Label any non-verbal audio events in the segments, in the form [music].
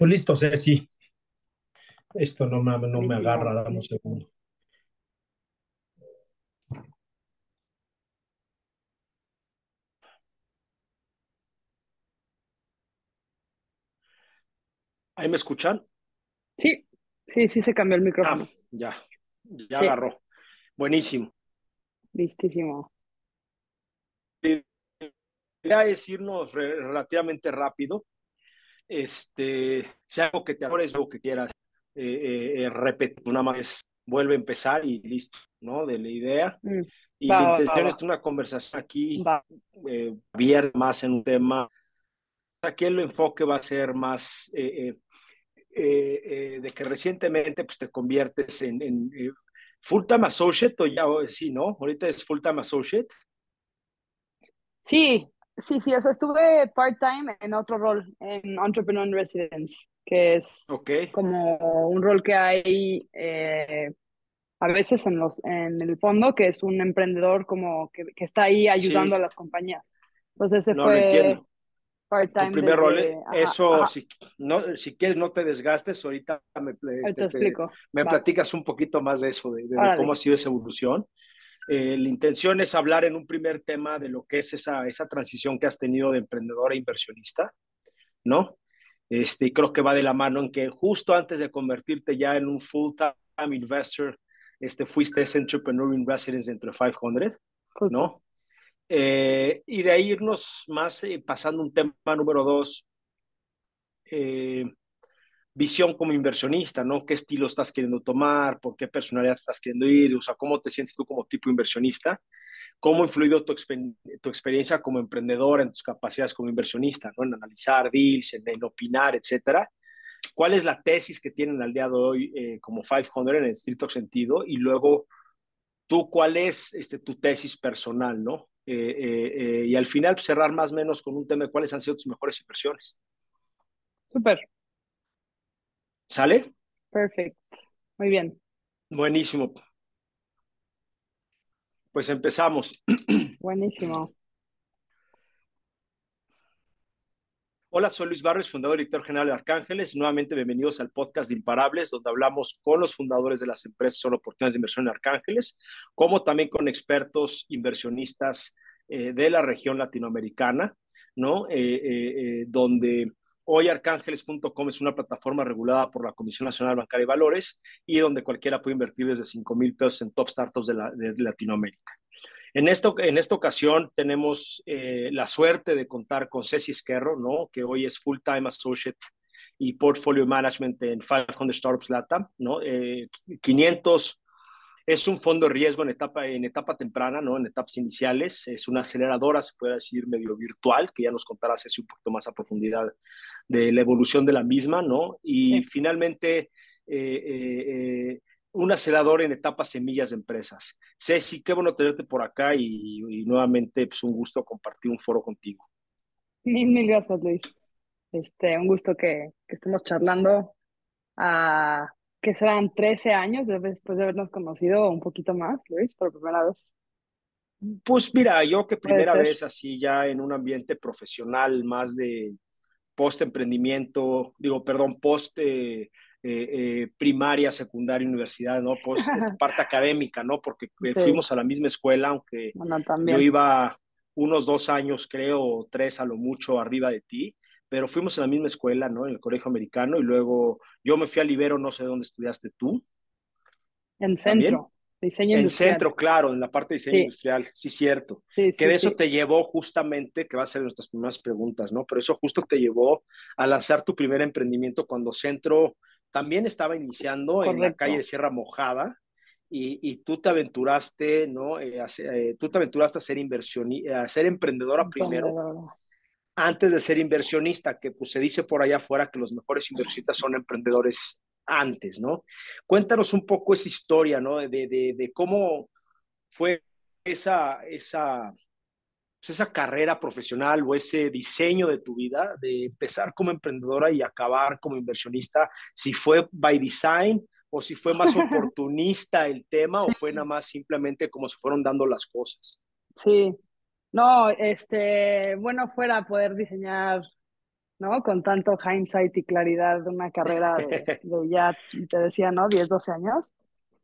Pues listo, Ceci. Esto no me, no me agarra, dame un segundo. ¿Ahí me escuchan? Sí, sí, sí se cambió el Ah, micrófono. ya, ya Sí, agarró. Buenísimo. listísimo. La idea es irnos re- relativamente rápido. Este, si algo que te acuerdes, algo que quieras eh, eh, eh, repetir, una más, vuelve a empezar y listo, ¿no? De la idea. Mm, Y Va, la va, va, intención es va. tener una conversación aquí eh, abierta más en un tema. Aquí el enfoque va a ser más de que recientemente pues, te conviertes en, en eh, full-time associate o ya, sí, ¿no? Ahorita es full-time associate. Sí, sí, sí, o sea, estuve part-time en otro rol, en Entrepreneur in Residence, que es Ok, como un rol que hay eh, a veces en los, en el fondo, que es un emprendedor como que, que está ahí ayudando a sí, las compañías. Entonces ese no fue part-time primer rol, desde, eh, ajá, eso, ajá, si, no, si quieres, no te desgastes, ahorita me, este, te, me Va, platicas un poquito más de eso, de, de- de cómo ha sido esa evolución. Eh, la intención es hablar en un primer tema de lo que es esa, esa transición que has tenido de emprendedor a inversionista, ¿no? Este, y creo que va de la mano en que justo antes de convertirte ya en un full-time investor, este, fuiste ese entrepreneur in residence entre 500, Justo. ¿no? Eh, y de ahí irnos más eh, pasando un tema número dos, eh, visión como inversionista, ¿no? ¿Qué estilo estás queriendo tomar? ¿Por qué personalidad estás queriendo ir? O sea, ¿cómo te sientes tú como tipo inversionista? ¿Cómo ha influido tu, tu experiencia como emprendedor en tus capacidades como inversionista, ¿no? En analizar deals, en, en opinar, etcétera. ¿Cuál es la tesis que tienen al día de hoy eh, como 500 en el estricto sentido? Y luego, tú, ¿cuál es este, tu tesis personal, ¿no? Eh, eh, eh, y al final, pues, cerrar más o menos con un tema de cuáles han sido tus mejores inversiones. Súper, ¿Sale? perfecto. Muy bien. Buenísimo. Pues empezamos. [clears throat] Buenísimo. Hola, soy Luis Barrios, fundador y director general de Arcángeles. Nuevamente bienvenidos al podcast de Imparables, donde hablamos con los fundadores de las empresas sobre oportunidades de inversión en Arcángeles, como también con expertos inversionistas eh, de la región latinoamericana, ¿no? Eh, eh, donde hoy arcángeles.com es una plataforma regulada por la Comisión Nacional Bancaria y Valores y donde cualquiera puede invertir desde 5 mil pesos en top startups de, la, de Latinoamérica. En, esto, en esta ocasión tenemos eh, la suerte de contar con Ceci Esquerro, ¿no? que hoy es Full-Time Associate y Portfolio Management en 500 Startups Latam. ¿no? Eh, 500 es un fondo de riesgo en etapa, en etapa temprana, ¿no? en etapas iniciales. Es una aceleradora, se puede decir, medio virtual, que ya nos contará Ceci un poquito más a profundidad de la evolución de la misma. ¿no? Y Sí. finalmente... Eh, eh, un acelerador en etapas semillas de empresas. Ceci, qué bueno tenerte por acá y, y nuevamente pues, un gusto compartir un foro contigo. Mil, mil gracias, Luis. Este, un gusto que, que estemos charlando a que serán 13 años después de habernos conocido un poquito más, Luis, por primera vez. Pues mira, yo que primera vez así ya en un ambiente profesional más de post emprendimiento, digo, perdón, post eh, eh, primaria, secundaria, universidad, ¿no? Post [laughs] esta parte académica, ¿no? Porque eh, Sí. fuimos a la misma escuela, aunque Bueno, yo iba unos dos años, creo, tres a lo mucho arriba de ti, pero fuimos a la misma escuela, ¿no? En el colegio americano y luego yo me fui a Libero, no sé dónde estudiaste tú, En también. centro, diseño En industrial. centro, claro, en la parte de diseño Sí. industrial, sí, cierto. Sí, Que sí, de eso te llevó justamente, que va a ser nuestras primeras preguntas, ¿no? Pero eso justo te llevó a lanzar tu primer emprendimiento cuando Centro también estaba iniciando en la calle de Sierra Mojada y, y tú te aventuraste, ¿no? Eh, a eh, tú te aventuraste a ser inversionista, a ser emprendedora primero Emprendedora. Antes de ser inversionista, que pues se dice por allá afuera que los mejores inversionistas son emprendedores antes, ¿no? Cuéntanos un poco esa historia, ¿no? De, de, de cómo fue esa, esa, pues esa carrera profesional o ese diseño de tu vida, de empezar como emprendedora y acabar como inversionista, si fue by design o si fue más [laughs] oportunista el tema o fue nada más simplemente como se fueron dando las cosas. Sí. No, este, bueno, fuera poder diseñar ¿no? Con tanto hindsight y claridad de una carrera de, [laughs] ya, te decía, ¿no? 10, 12 años.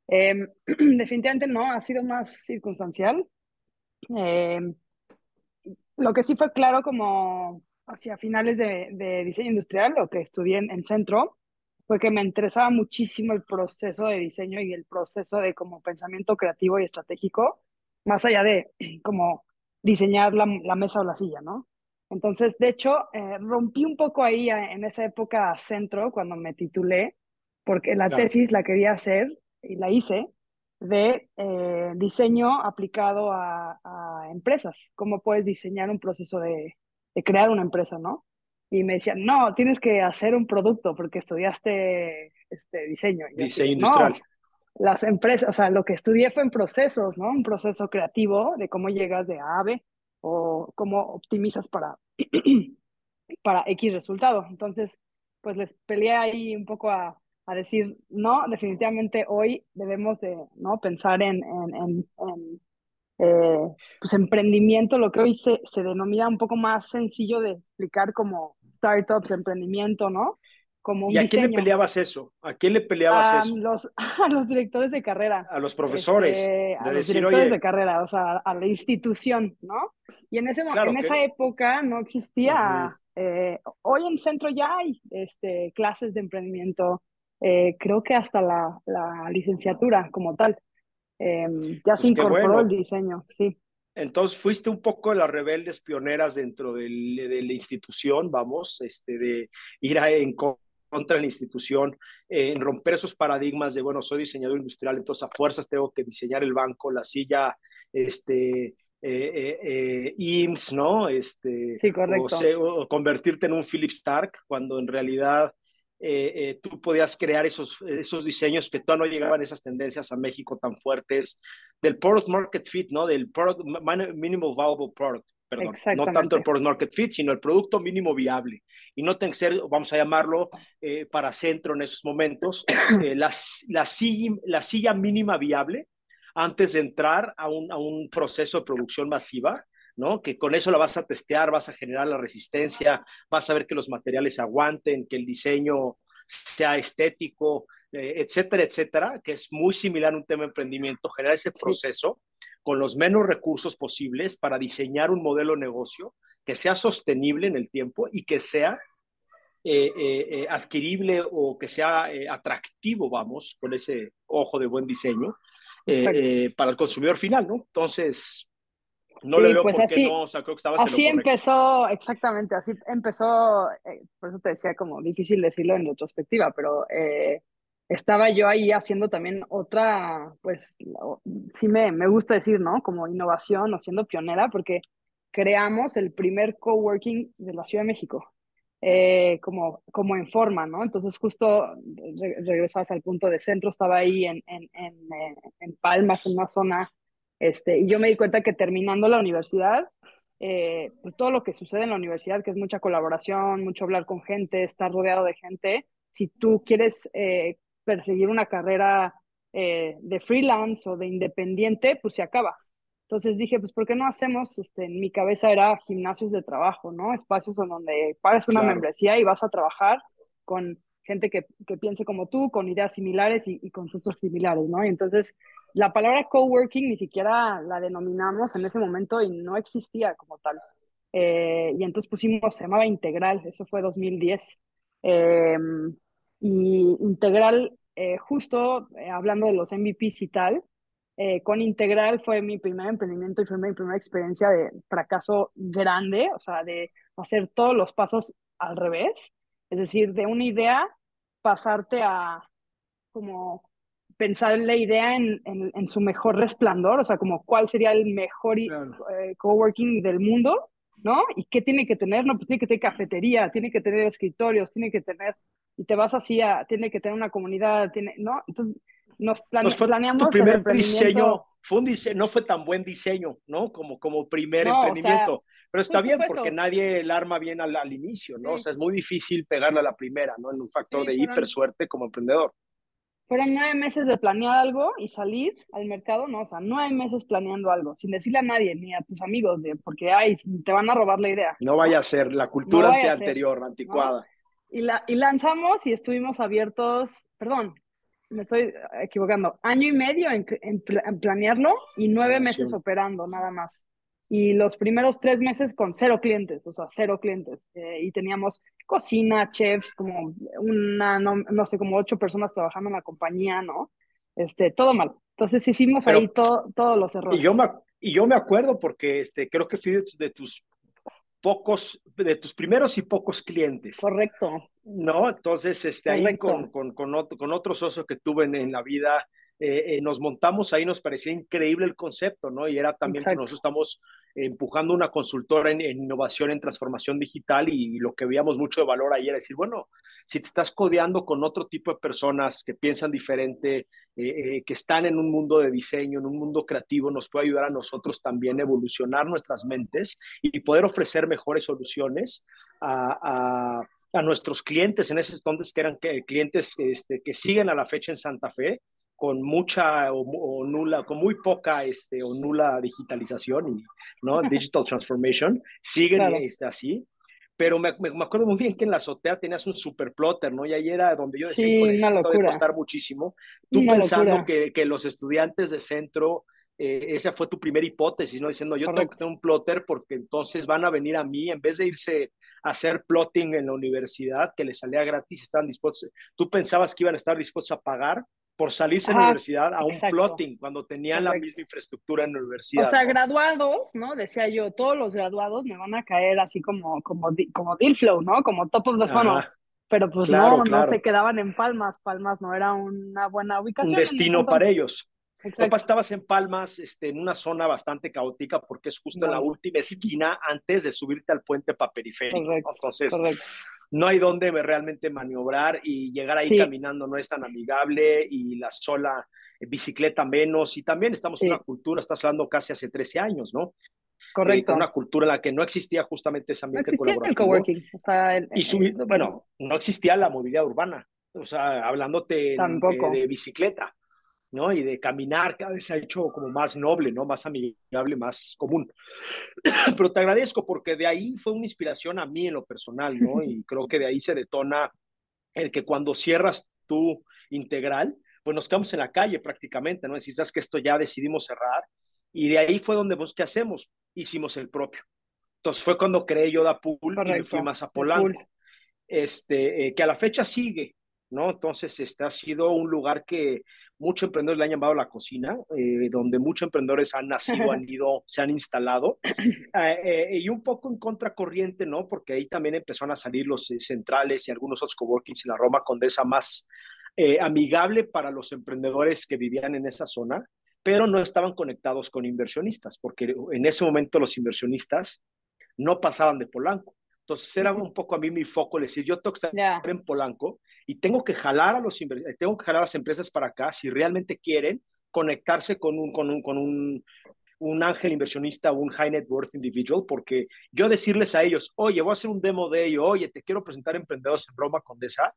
Em, [clears throat] definitivamente no, ha sido más circunstancial. Em, lo que sí fue claro como hacia finales de, de diseño industrial, lo que estudié en, en, centro, fue que me interesaba muchísimo el proceso de diseño y el proceso de como pensamiento creativo y estratégico, más allá de [clears throat] como diseñar la, la mesa o la silla, ¿no? Entonces, de hecho, eh, rompí un poco ahí eh, en esa época centro, cuando me titulé, porque la tesis la quería hacer y la hice de eh, diseño aplicado a, a, empresas. ¿Cómo puedes diseñar un proceso de, de, crear una empresa, no? Y me decían, no, tienes que hacer un producto porque estudiaste este, diseño. diseño industrial. Las empresas, o sea, lo que estudié fue en procesos, ¿no? Un proceso creativo de cómo llegas de A a B o cómo optimizas para, [clears throat] para X resultado. Entonces, pues les peleé ahí un poco a, a decir, no, definitivamente hoy debemos de ¿no? pensar en, en, en, eh, pues emprendimiento, lo que hoy se, se denomina un poco más sencillo de explicar como startups, emprendimiento, ¿no? Como ¿Y a quién le peleabas eso? ¿A quién le peleabas a eso? Los, [laughs] a los directores de carrera. A los profesores. Este, a los directores de carrera, o sea, a la institución, ¿no? Y en, ese, en esa época no existía, eh, hoy en centro ya hay este, clases de emprendimiento, eh, creo que hasta la, la licenciatura como tal. Em, ya se pues incorporó el diseño, sí. Entonces fuiste un poco de las rebeldes pioneras dentro del, de la institución, vamos, este, de ir a, en contra la institución, en romper esos paradigmas de, bueno, soy diseñador industrial, entonces a fuerzas tengo que diseñar el banco, la silla, este, eh, eh, IMSS, ¿no? Este, sí, correcto. O, convertirte en un Philip Stark, cuando en realidad eh, tú podías crear esos, esos diseños que todavía no llegaban esas tendencias a México tan fuertes, del product market fit, ¿no? Del product, minimal viable product, perdón. No tanto el product market fit, sino el producto mínimo viable. Y no tiene que ser, vamos a llamarlo, para centro en esos momentos, [coughs] la, la, silla, la silla mínima viable antes de entrar a un, a un proceso de producción masiva, ¿no? Que con eso la vas a testear, vas a generar la resistencia, vas a ver que los materiales aguanten, que el diseño sea estético, eh, etcétera, etcétera, que es muy similar a un tema de emprendimiento, generar ese proceso con los menos recursos posibles para diseñar un modelo de negocio que sea sostenible en el tiempo y que sea eh, eh, adquirible o que sea atractivo, vamos, con ese ojo de buen diseño, eh, para el consumidor final, ¿no? Entonces, no le veo pues por qué no, o sea, creo que estabas Así empezó, exactamente, así empezó, eh, por eso te decía como difícil decirlo en retrospectiva, pero eh, estaba yo ahí haciendo también otra, pues sí me, me gusta decir, ¿no? Como innovación o siendo pionera, porque creamos el primer coworking de la Ciudad de México. Eh, como, como en forma, ¿no? Entonces justo regresas al punto de centro, estaba ahí en, en, en, eh, en, Palmas, en una zona, este, y yo me di cuenta que terminando la universidad, eh, pues todo lo que sucede en la universidad, que es mucha colaboración, mucho hablar con gente, estar rodeado de gente, si tú quieres perseguir una carrera de freelance o de independiente, pues se acaba. Entonces dije, pues, ¿por qué no hacemos, este, en mi cabeza era gimnasios de trabajo, ¿no? Espacios en donde pagas una membresía y vas a trabajar con gente que, que piense como tú, con ideas similares y, y conceptos similares, ¿no? Y entonces la palabra coworking ni siquiera la denominamos en ese momento y no existía como tal. Eh, y entonces pusimos, se llamaba Integral, eso fue 2010. Em, y Integral, eh, justo eh, hablando de los MVPs y tal, eh, con Integral fue mi primer emprendimiento y fue mi primera experiencia de fracaso grande, o sea, de hacer todos los pasos al revés, es decir, de una idea pasarte a como pensar la idea en, en, su mejor resplandor, o sea, como cuál sería el mejor eh, coworking del mundo, ¿no? ¿Y qué tiene que tener? No, pues tiene que tener cafetería, tiene que tener escritorios, tiene que tener, y te vas así a, tiene que tener una comunidad, tiene, ¿no? Entonces, nos, planeamos tu primer diseño fue un diseño, no fue tan buen diseño, ¿no? Como, como primer emprendimiento. Pero está bien porque nadie el arma bien al, al inicio, ¿no? O sea, es muy difícil pegarle a la primera, ¿no? En un factor de hiper suerte como emprendedor. fueron nueve meses de planear algo y salir al mercado, no, o sea, nueve meses planeando algo, sin decirle a nadie, ni a tus amigos, de, porque ay, te van a robar la idea. No vaya a ser la cultura anterior, anticuada. Y, la, y lanzamos y estuvimos abiertos, perdón, me estoy equivocando, año y medio en, en, planearlo y nueve meses operando, nada más y los primeros tres meses con cero clientes, o sea, cero clientes. Eh, y teníamos cocina, chefs, como una, no, sé, como ocho personas trabajando en la compañía, ¿no? Este, todo mal. Entonces hicimos ahí todo, todos los errores. Y yo, me, y yo me acuerdo porque este, creo que fui de, tus pocos, de tus primeros y pocos clientes. Correcto. ¿No? Entonces, este, ahí con, con, con, otro, con otro socio que tuve en, en la vida, eh, eh, nos montamos ahí, nos parecía increíble el concepto, ¿no? Y era también que nosotros estamos empujando una consultora en, innovación, en transformación digital y, lo que veíamos mucho de valor ahí era decir, bueno, si te estás codeando con otro tipo de personas que piensan diferente, eh, que están en un mundo de diseño, en un mundo creativo, nos puede ayudar a nosotros también evolucionar nuestras mentes y poder ofrecer mejores soluciones a, a nuestros clientes en ese entonces que eran clientes este, que siguen a la fecha en Santa Fe con mucha o, nula, con muy poca este, o nula digitalización y ¿no? [laughs] digital transformation, siguen este, así. Pero me, me, acuerdo muy bien que en la azotea tenías un super plotter, ¿no? Y ahí era donde yo decía, sí, esto debe costar muchísimo. Tú pensando que, que, los estudiantes de centro, eh, esa fue tu primera hipótesis, ¿no? Diciendo, yo tengo que tener un plotter porque entonces van a venir a mí, en vez de irse a hacer plotting en la universidad, que les salía gratis, estaban dispuestos, tú pensabas que iban a estar dispuestos a pagar por salirse de la universidad a un plotting cuando tenían la misma infraestructura en la universidad. O sea, graduados, ¿no? Decía yo, todos los graduados me van a caer así como, como, como deal flow, ¿no? Como top of the funnel. Pero pues no, no se quedaban en Palmas. Palmas no era una buena ubicación. Un destino para ellos. Papá, estabas en Palmas, este, en una zona bastante caótica porque es justo en la última esquina antes de subirte al puente para periférico. Entonces, no hay donde realmente maniobrar y llegar ahí caminando no es tan amigable y la sola eh, bicicleta menos y también estamos en una cultura, estás hablando casi hace 13 años, ¿no? Correcto. una cultura en la que no existía justamente ese ambiente no existía el coworking. O sea, y bueno, no existía la movilidad urbana, o sea, hablándote de bicicleta. ¿No? Y de caminar cada vez se ha hecho como más noble, ¿no? Más amigable, más común. [coughs] Pero te agradezco porque de ahí fue una inspiración a mí en lo personal, ¿no? [laughs] Y creo que de ahí se detona el que cuando cierras tu integral, pues nos quedamos en la calle prácticamente, ¿no? Decís, sabes que esto ya decidimos cerrar. Y de ahí fue donde, pues, ¿qué hacemos? Hicimos el propio. Entonces fue cuando creé yo Pool y me fui más a Polanco. Este, eh, que a la fecha sigue, ¿no? Entonces, este ha sido un lugar que muchos emprendedores le han llamado la cocina, eh, donde muchos emprendedores han nacido, han [laughs] ido, se han instalado, eh, eh, y un poco en contracorriente, ¿no? Porque ahí también empezaron a salir los centrales y algunos otros coworkings en la Roma Condesa más amigable para los emprendedores que vivían en esa zona, pero no estaban conectados con inversionistas, porque en ese momento los inversionistas no pasaban de Polanco. Entonces era un poco a mí mi foco, decir, yo tengo que estar en Polanco y tengo que jalar a los tengo que jalar a las empresas para acá si realmente quieren conectarse con un, con un, con un, un ángel inversionista, un high net worth individual, porque yo decirles a ellos, oye, voy a hacer un demo de ello, oye, te quiero presentar emprendedores en Roma Condesa,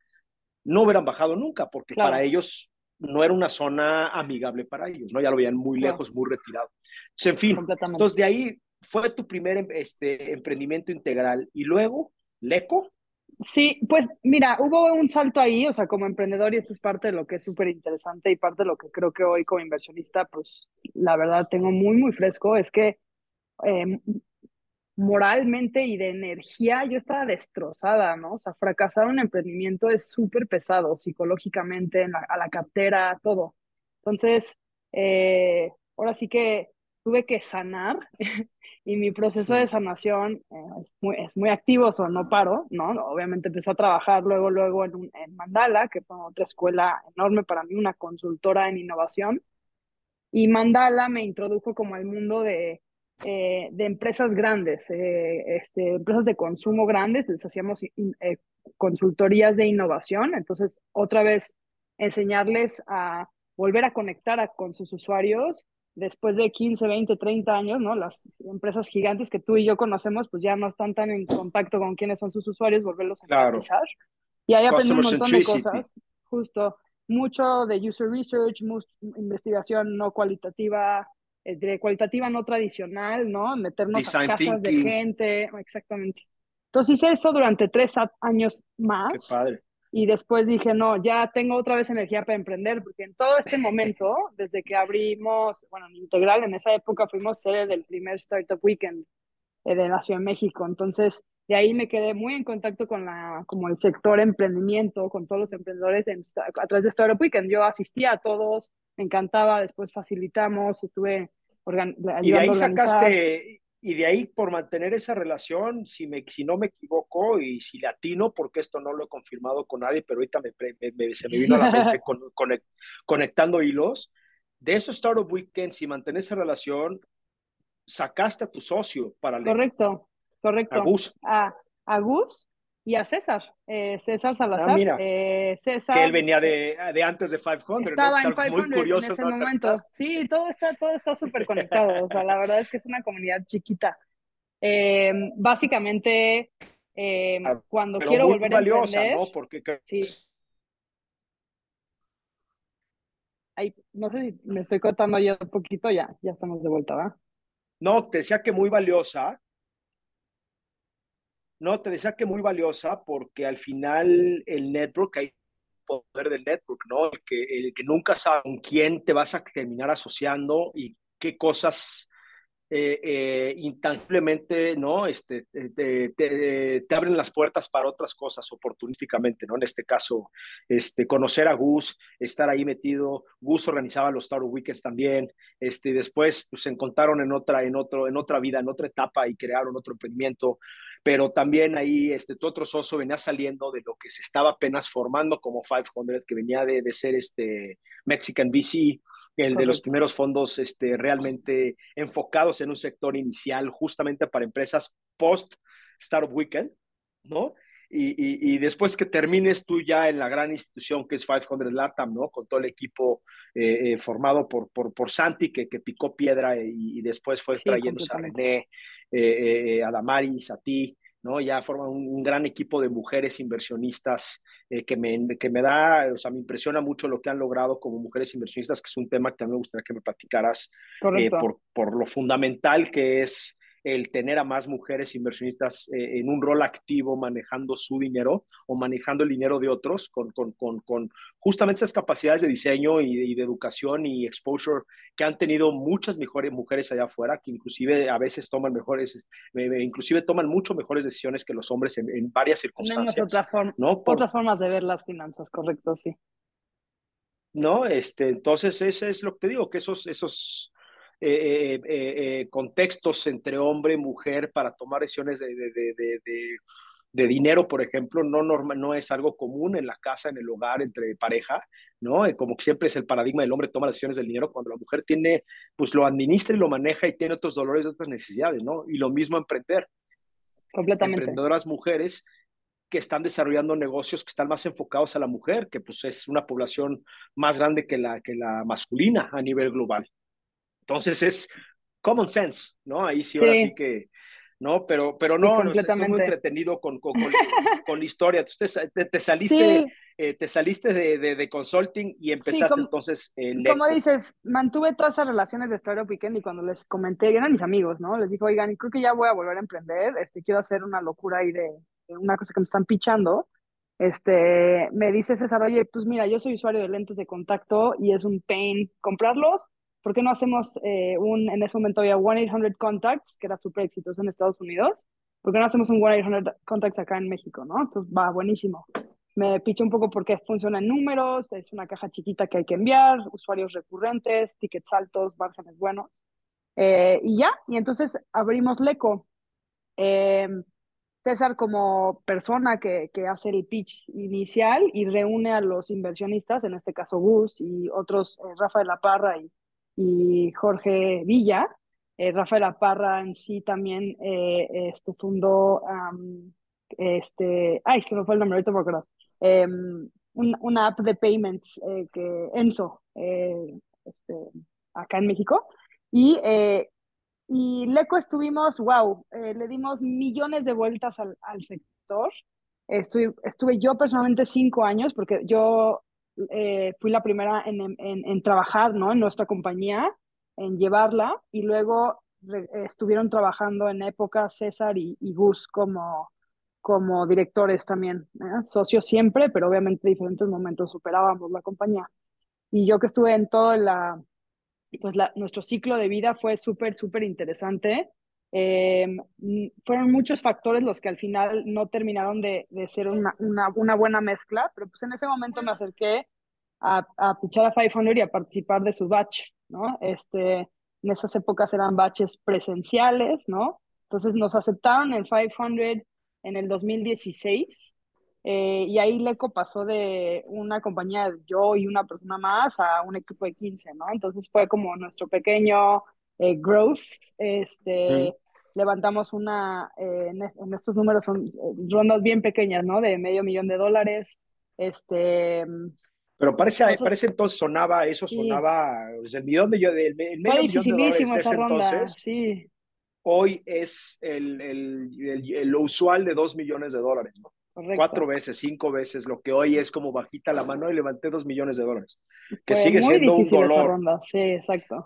no hubieran bajado nunca, porque para ellos no era una zona amigable para ellos, ¿no? Ya lo veían muy lejos, muy retirado. Entonces, en fin, entonces de ahí fue tu primer em, este, emprendimiento integral y luego, Leco. Sí, pues mira, hubo un salto ahí, o sea, como emprendedor, y esto es parte de lo que es súper interesante y parte de lo que creo que hoy como inversionista, pues la verdad tengo muy, muy fresco, es que em, moralmente y de energía yo estaba destrozada, ¿no? O sea, fracasar un emprendimiento es súper pesado psicológicamente, a la cartera, todo. Entonces, eh, ahora sí que tuve que sanar [laughs] y mi proceso de sanación eh, es, muy, es muy activo, o sea, no paro, ¿no? Obviamente empecé a trabajar luego, luego en, en Mandala, que fue otra escuela enorme para mí, una consultora en innovación. Y Mandala me introdujo como al mundo de, eh, de empresas grandes, eh, este, empresas de consumo grandes, les hacíamos consultorías de innovación, entonces otra vez enseñarles a volver a conectar con sus usuarios después de 15, 20, 30 años, ¿no? Las empresas gigantes que tú y yo conocemos, pues ya no están tan en contacto con quiénes son sus usuarios, volverlos a claro. Y ahí aprendí un montón de cosas, justo. mucho de user research, investigación no cualitativa, eh, cualitativa no tradicional, ¿no? Meternos a casas de gente, exactamente. Entonces hice eso durante tres años más. Qué padre. Y después dije, no, ya tengo otra vez energía para emprender, porque en todo este momento, [laughs] desde que abrimos, bueno, en Integral, en esa época fuimos sede del primer Startup Weekend eh, de la Ciudad de México. Entonces, de ahí me quedé muy en contacto con la, como el sector emprendimiento, con todos los emprendedores a través de Startup Weekend. Yo asistía a todos, me encantaba, después facilitamos, estuve ayudando Y de ahí sacaste, y de ahí por mantener esa relación, si, me, si no me equivoco y si latino, porque esto no lo he confirmado con nadie, pero ahorita me, se me vino a la mente [laughs] con, conectando hilos, de esos Startup Weekends, y mantener esa relación, sacaste a tu socio para Correcto, correcto. A Gus. A, Gus y a César, eh, César Salazar. Ah, mira, eh, César, que él venía de, de antes de 500. Estaba en 500 muy curioso, en ese momento. Sí, todo está todo está súper conectado. o sea, la verdad es que es una comunidad chiquita. Eh, básicamente, ah, cuando quiero volver a emprender... ¿no? Porque... Sí. no sé si me estoy cortando yo un poquito, ya, ya estamos de vuelta, ¿va? No, te decía que muy valiosa. No, te decía que muy valiosa porque al final el network, hay poder del network, ¿no? El que, el que nunca sabe con quién te vas a terminar asociando y qué cosas eh, eh, intangiblemente, ¿no? Este, te, te, abren las puertas para otras cosas oportunísticamente, ¿no? En este caso, este, conocer a Gus, estar ahí metido. Gus organizaba los Star Weekends también. Este, después pues, se encontraron en otra, en, otro, en otra vida, en otra etapa y crearon otro emprendimiento. Pero también ahí, este, tu otro socio venía saliendo de lo que se estaba apenas formando como 500, que venía de, de ser este Mexican VC el de los primeros fondos este, realmente enfocados en un sector inicial justamente para empresas post Startup Weekend, ¿no? Y, y, después que termines tú ya en la gran institución que es 500 Latam, ¿no? Con todo el equipo eh, eh, formado por, por, por, Santi, que, que picó piedra y, después fue trayendo a René, eh, a Damaris, a ti, ¿no? Ya forman un, gran equipo de mujeres inversionistas eh, que, me, que me da, o sea, me impresiona mucho lo que han logrado como mujeres inversionistas, que es un tema que también me gustaría que me platicaras eh, por, por lo fundamental que es el tener a más mujeres inversionistas eh, en un rol activo manejando su dinero o manejando el dinero de otros con, con, con, con justamente esas capacidades de diseño y, de educación y exposure que han tenido muchas mejores mujeres allá afuera, que inclusive a veces toman mejores, inclusive toman mucho mejores decisiones que los hombres en, varias circunstancias. Otra forma, ¿no? otras formas de ver las finanzas, correcto, sí. ¿no? Este, entonces, eso es lo que te digo, que esos, esos, eh, eh, eh, contextos entre hombre y mujer para tomar decisiones de, de, de, de dinero, por ejemplo, no, norma, no es algo común en la casa, en el hogar, entre pareja, ¿no? Como que siempre es el paradigma del hombre toma decisiones del dinero cuando la mujer tiene, pues lo administra y lo maneja y tiene otros dolores, otras necesidades, ¿no? Y lo mismo emprender. Completamente. Emprendedoras mujeres que están desarrollando negocios que están más enfocados a la mujer, que pues es una población más grande que la, que la masculina a nivel global. Entonces es common sense, ¿no? Ahí sí, ahora sí que, ¿no? Pero, pero no, no estoy muy entretenido con, con, con, [laughs] la historia. Te, te, saliste, eh, te saliste de, de, consulting y empezaste entonces en Como dices, mantuve todas esas relaciones de Startup Weekend y cuando les comenté, eran mis amigos, ¿no? Les dije, oigan, creo que ya voy a volver a emprender, este, quiero hacer una locura ahí de, de una cosa que me están pichando. Este, me dice César, oye, pues mira, yo soy usuario de lentes de contacto y es un pain comprarlos ¿por qué no hacemos eh, un, en ese momento había 1-800 Contacts, que era súper exitoso en Estados Unidos, ¿por qué no hacemos un 1-800 Contacts acá en México, no? Entonces, va, buenísimo. Me piché un poco porque funcionan números, es una caja chiquita que hay que enviar, usuarios recurrentes, tickets altos, márgenes buenos. Eh, y ya, y entonces abrimos Leco. Em, César como persona que, que, hace el pitch inicial y reúne a los inversionistas, en este caso Gus y otros, eh, Rafa de la Parra y y Jorge Villa. Eh, Rafael Aparra en sí también eh, este, fundó, este, ay, se me fue el nombre, ahorita me em, una app de payments eh, que Enso, este, acá en México. Y, y Leco estuvimos, wow, le dimos millones de vueltas al, al sector. Estuve, estuve yo personalmente cinco años, porque yo eh, fui la primera en, en, en, trabajar, ¿no? En nuestra compañía, en llevarla, y luego estuvieron trabajando en época César y, y Gus como, como directores también, ¿eh? socios siempre, pero obviamente en diferentes momentos superábamos la compañía. Y yo que estuve en todo la, pues nuestro ciclo de vida fue súper, súper interesante. Eh, fueron muchos factores los que al final no terminaron de, de ser una, buena mezcla, pero pues en ese momento me acerqué a, a pichar a 500 y a participar de su batch, ¿no? Este, en esas épocas eran batches presenciales, ¿no? Entonces nos aceptaron en 500 en el 2016 eh, y ahí Leco pasó de una compañía, yo y una persona más, a un equipo de 15, ¿no? Entonces fue como nuestro pequeño eh, growth. Este, Levantamos una, eh, en, estos números son rondas bien pequeñas, ¿no? De medio millón de dólares. Este, pero parece, entonces, parece entonces sonaba, eso sonaba, sí. el millón de, el, el medio millón de dólares de ese entonces. Sí. Hoy es el, el, el, lo usual de dos millones de dólares, ¿no? Correcto. Cuatro veces, cinco veces, lo que hoy es como bajita la mano y levanté dos millones de dólares. Que Fue sigue siendo un difícil esa dolor. ronda, Sí, exacto.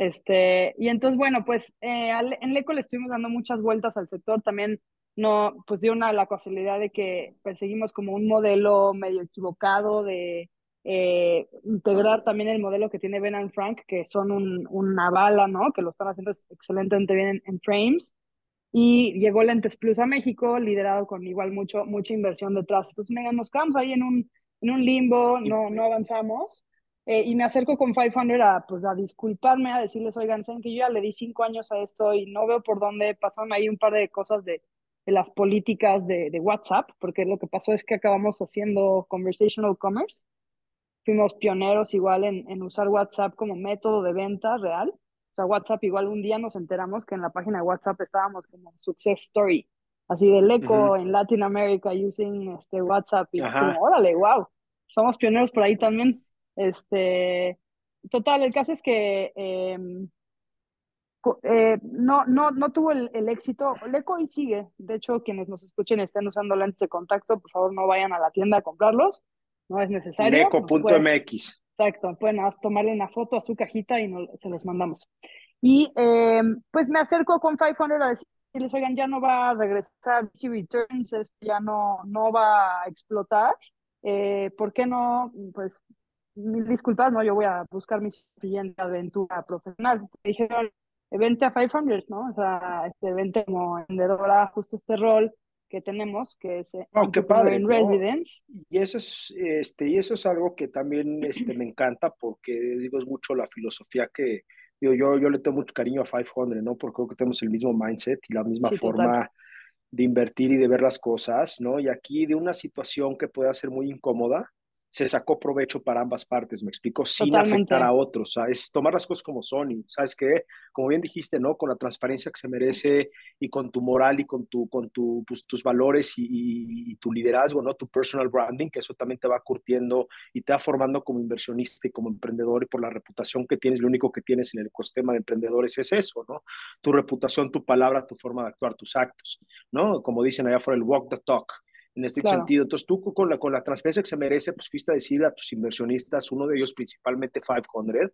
Este, y entonces, bueno, pues eh, al- en Leco le estuvimos dando muchas vueltas al sector. También no, pues dio una la casualidad de que perseguimos como un modelo medio equivocado de eh, integrar también el modelo que tiene Ben and Frank, que son un, una bala, ¿no? Que lo están haciendo excelentemente bien en, en frames. Y llegó Lentes Plus a México, liderado con igual mucho, mucha inversión detrás. Entonces me, nos quedamos ahí en un, en un limbo, no, no avanzamos. Eh, y me acerco con 500 a, pues, a disculparme, a decirles, oigan, saben que yo ya le di cinco años a esto y no veo por dónde pasaron ahí un par de cosas de, de las políticas de, de, WhatsApp, porque lo que pasó es que acabamos haciendo conversational commerce. Fuimos pioneros igual en, en usar WhatsApp como método de venta real. O sea, WhatsApp igual un día nos enteramos que en la página de WhatsApp estábamos como success story, así del eco uh -huh. en Latin America using este WhatsApp y como, órale, wow, somos pioneros por ahí también. Este, total, el caso es que eh, eh, no, no, no tuvo el, el, éxito. Leco y sigue. De hecho, quienes nos escuchen estén usando lentes de contacto, por favor no vayan a la tienda a comprarlos. No es necesario. Leco.mx. Exacto, pueden tomarle una foto a su cajita y no, se los mandamos. Y eh, pues me acerco con 500 a decirles, oigan, ya no va a regresar si returns, esto ya no, no va a explotar. Eh, ¿Por qué no? Pues mil disculpas, no, yo voy a buscar mi siguiente aventura profesional. Dijeron, vente a 500, ¿no? O sea, este, vente como vendedora, justo este rol que tenemos, que es oh, qué padre, en ¿no? Residence. Y eso es, este, y eso es algo que también este, me encanta porque digo, es mucho la filosofía que, digo, yo, yo le tengo mucho cariño a 500, ¿no? Porque creo que tenemos el mismo mindset y la misma Sí, forma total. de invertir y de ver las cosas, ¿no? Y aquí de una situación que pueda ser muy incómoda, se sacó provecho para ambas partes, me explico, sin Totalmente. afectar a otros, ¿sabes? Tomar las cosas como son y, ¿sabes qué? Como bien dijiste, ¿no? Con la transparencia que se merece y con tu moral y con, tu, con tu, pues, tus valores y, y, y, tu liderazgo, ¿no? Tu personal branding, que eso también te va curtiendo y te va formando como inversionista y como emprendedor y por la reputación que tienes, lo único que tienes en el ecosistema de emprendedores es eso, ¿no? Tu reputación, tu palabra, tu forma de actuar, tus actos, ¿no? Como dicen allá afuera, el walk the talk en este Claro. sentido. Entonces tú con la, con la transparencia que se merece, pues fuiste a decir a tus inversionistas, uno de ellos principalmente 500,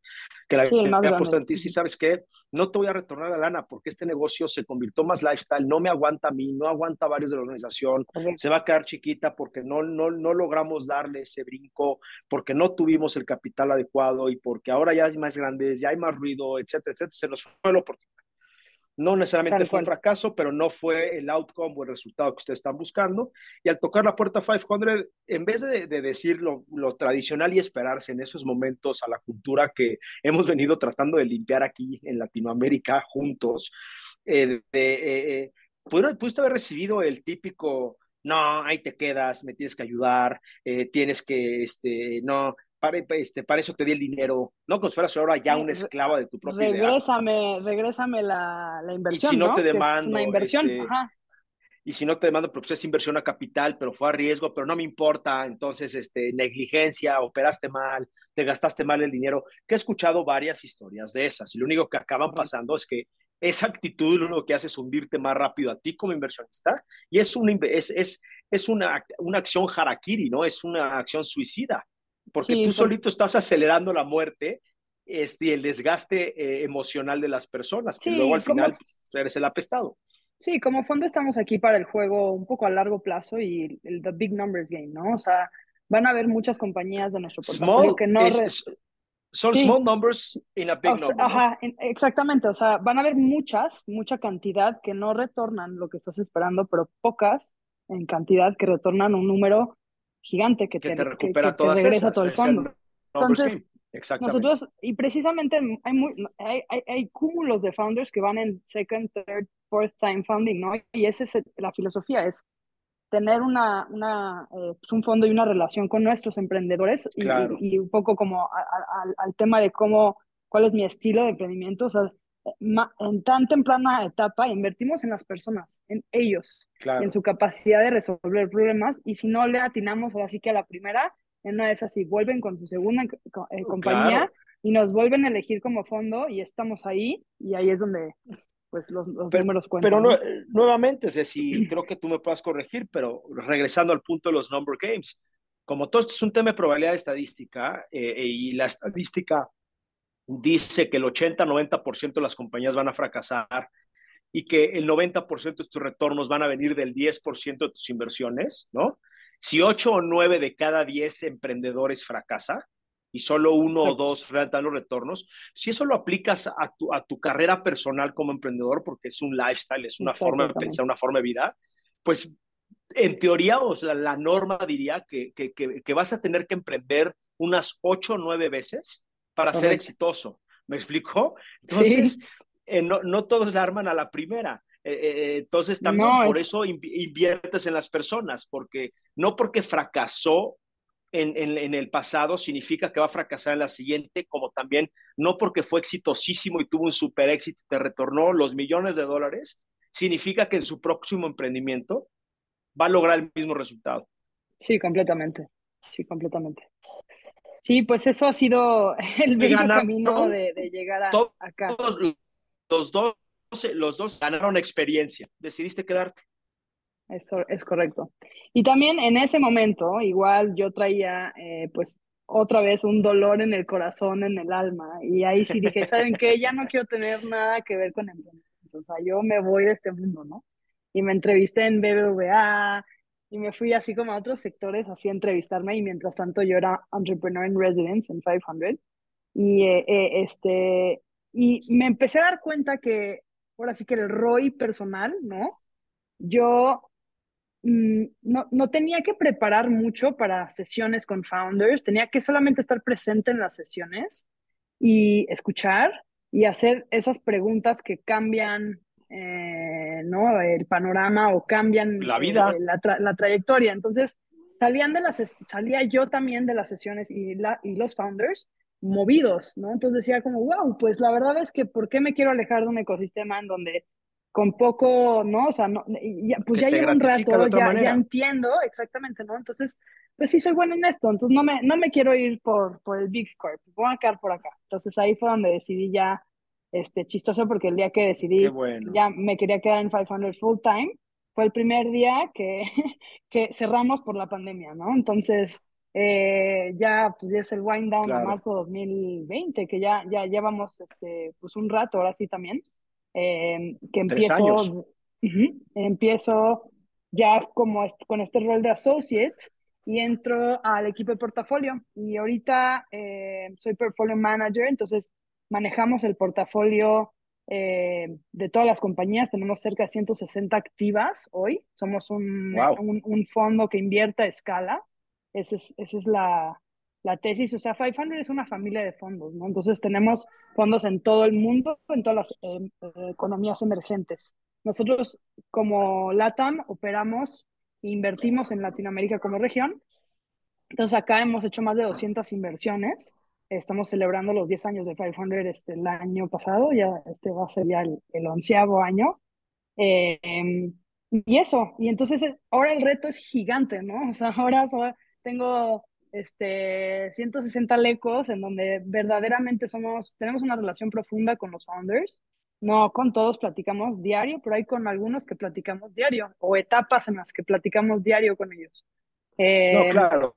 que la Sí, había puesto en ti, sí, ¿sabes qué? No te voy a retornar la lana porque este negocio se convirtió más lifestyle, no me aguanta a mí, no aguanta a varios de la organización, se va a quedar chiquita porque no, no, no logramos darle ese brinco, porque no tuvimos el capital adecuado y porque ahora ya hay más grandes, ya hay más ruido, etcétera, etcétera, se nos fue la oportunidad. No necesariamente Tal fue un cual. fracaso, pero no fue el outcome o el resultado que ustedes están buscando. Y al tocar la puerta 500, en vez de, de decir lo, lo, tradicional y esperarse en esos momentos a la cultura que hemos venido tratando de limpiar aquí en Latinoamérica juntos, eh, de, eh, pudiste haber recibido el típico, no, ahí te quedas, me tienes que ayudar, eh, tienes que, este, no, para, este, para eso te di el dinero, no como si fueras ahora ya una esclava de tu propia regrésame, idea. Regrésame la, la inversión, Y si no, ¿no? te es demando, una inversión, este, ajá. y si no te demando, pues es inversión a capital, pero fue a riesgo, pero no me importa, entonces, este, negligencia, operaste mal, te gastaste mal el dinero, que he escuchado varias historias de esas, y lo único que acaban pasando es que esa actitud lo único que hace es hundirte más rápido a ti como inversionista, y es una, es, es, es una, una acción harakiri, ¿no? Es una acción suicida, porque tú solito estás acelerando la muerte este, y el desgaste eh, emocional de las personas, que luego al final pues, eres el apestado. Sí, como fondo estamos aquí para el juego un poco a largo plazo y el The Big Numbers Game, ¿no? O sea, van a haber muchas compañías de nuestro portafolio que no... son small numbers in a big number. Ajá, exactamente. O sea, van a haber muchas, mucha cantidad que no retornan lo que estás esperando, pero pocas en cantidad que retornan un número gigante que, te, recupera que, regresa todo el fondo. Entonces, nosotros, y precisamente hay, muy, hay, hay, hay, cúmulos de founders que van en second, third, fourth time founding, ¿no? Y esa es la filosofía, es tener una, una eh, pues un fondo y una relación con nuestros emprendedores y, y, un poco como al tema de cómo, cuál es mi estilo de emprendimiento, o sea, en tan temprana etapa invertimos en las personas, en ellos, en su capacidad de resolver problemas y si no le atinamos ahora sí que a la primera, en una de esas sí vuelven con su segunda eh, compañía y nos vuelven a elegir como fondo y estamos ahí y ahí es donde pues los, números cuentan. Pero no, nuevamente, Ceci, [clears throat] creo que tú me puedas corregir, pero regresando al punto de los number games, como todo esto es un tema de probabilidad estadística eh, y la estadística dice que el 80-90% de las compañías van a fracasar y que el 90% de tus retornos van a venir del 10% de tus inversiones, ¿no? Si 8 o 9 de cada 10 emprendedores fracasa y solo uno o dos dan los retornos, si eso lo aplicas a tu, a tu carrera personal como emprendedor, porque es un lifestyle, es una forma de pensar, una forma de vida, pues en teoría, o sea, la norma diría que, que, que, vas a tener que emprender unas 8 o 9 veces para ser exitoso. ¿Me explico? Entonces, eh, no, no, todos la arman a la primera. Eh, eh, entonces, también por eso inviertes en las personas, porque no porque fracasó en, en, en, el pasado significa que va a fracasar en la siguiente, como también no porque fue exitosísimo y tuvo un super éxito y te retornó los millones de dólares, significa que en su próximo emprendimiento va a lograr el mismo resultado. Sí, completamente. Sí, completamente. Sí, pues eso ha sido [laughs] el bello camino de, llegar a, acá. los dos, los dos ganaron experiencia. Decidiste quedarte. Eso es correcto. Y también en ese momento, igual yo traía, eh, pues, otra vez un dolor en el corazón, en el alma. Y ahí sí dije, ¿saben qué? Ya no quiero tener nada que ver con el O sea, yo me voy de este mundo, ¿no? Y me entrevisté en BBVA, y me fui así como a otros sectores así a entrevistarme y mientras tanto yo era entrepreneur in residence en 500 y eh, eh, este y me empecé a dar cuenta que ahora sí que el ROI personal, ¿no? Yo mm, no, no tenía que preparar mucho para sesiones con founders, tenía que solamente estar presente en las sesiones y escuchar y hacer esas preguntas que cambian eh, ¿no? el panorama o cambian la vida, eh, la, trayectoria. Entonces, salían de las, salía yo también de las sesiones y, la, y los founders movidos, ¿no? Entonces decía como, wow, pues la verdad es que ¿por qué me quiero alejar de un ecosistema en donde con poco, ¿no? O sea, no, pues ya llevo un rato, ya, ya, entiendo exactamente, ¿no? Entonces, pues sí soy bueno en esto, entonces no me, no me quiero ir por, por el Big Corp, voy a quedar por acá. Entonces ahí fue donde decidí ya este, chistoso porque el día que decidí ya me quería quedar en 500 full time, fue el primer día que, [laughs] que cerramos por la pandemia, ¿no? Entonces, eh, ya, pues ya es el wind down de marzo 2020, que ya, ya llevamos este, pues un rato ahora sí también, eh, que empiezo, empiezo ya como con este rol de associate y entro al equipo de portafolio. Y ahorita eh, soy portfolio manager, entonces manejamos el portafolio eh, de todas las compañías, tenemos cerca de 160 activas hoy, somos un, un, fondo que invierte a escala, esa es, esa es la, la, tesis, o sea, 500 es una familia de fondos, ¿no? Entonces tenemos fondos en todo el mundo, en todas las eh, eh, economías emergentes. Nosotros como LATAM operamos e invertimos en Latinoamérica como región, entonces acá hemos hecho más de 200 inversiones Estamos celebrando los 10 años de 500 este, el año pasado, ya este va a ser ya el, onceavo año. Em, y eso, y entonces eh, ahora el reto es gigante, ¿no? [laughs] O sea, ahora tengo este, 160 lecos en donde verdaderamente somos, tenemos una relación profunda con los founders. No con todos platicamos diario, pero hay con algunos que platicamos diario o etapas en las que platicamos diario con ellos. no, em, claro.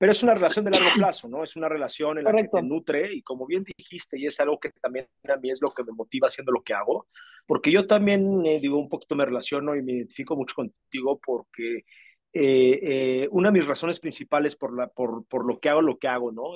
Pero es una relación de largo plazo, ¿no? Es una relación en la que te nutre y como bien dijiste, y es algo que también a mí es lo que me motiva haciendo lo que hago, porque yo también, eh, digo, un poquito me relaciono y me identifico mucho contigo porque eh, eh, una de mis razones principales por, la, por, por, lo que hago, lo que hago, ¿no?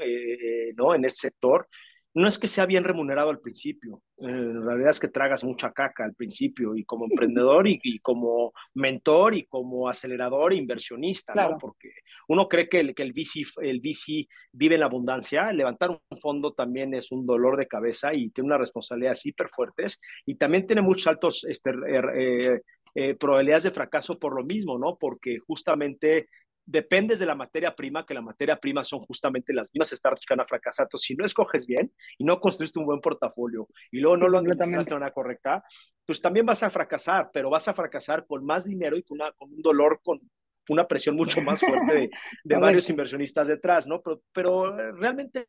¿no? En este sector, no es que sea bien remunerado al principio, en realidad es que tragas mucha caca al principio y como emprendedor y, como mentor y como acelerador e inversionista, ¿no? Porque uno cree que el, que el, VC, el VC vive en la abundancia, levantar un fondo también es un dolor de cabeza y tiene unas responsabilidades hiper fuertes y también tiene muchos altos este, eh, eh, probabilidades de fracaso por lo mismo, ¿no? Porque justamente dependes de la materia prima, que la materia prima son justamente las mismas startups que van a fracasar. Entonces, si no escoges bien y no construiste un buen portafolio y luego no lo administraste de manera correcta, pues también vas a fracasar, pero vas a fracasar con más dinero y con, una, con un dolor, con una presión mucho más fuerte de, [laughs] de varios inversionistas detrás, ¿no? Pero, pero realmente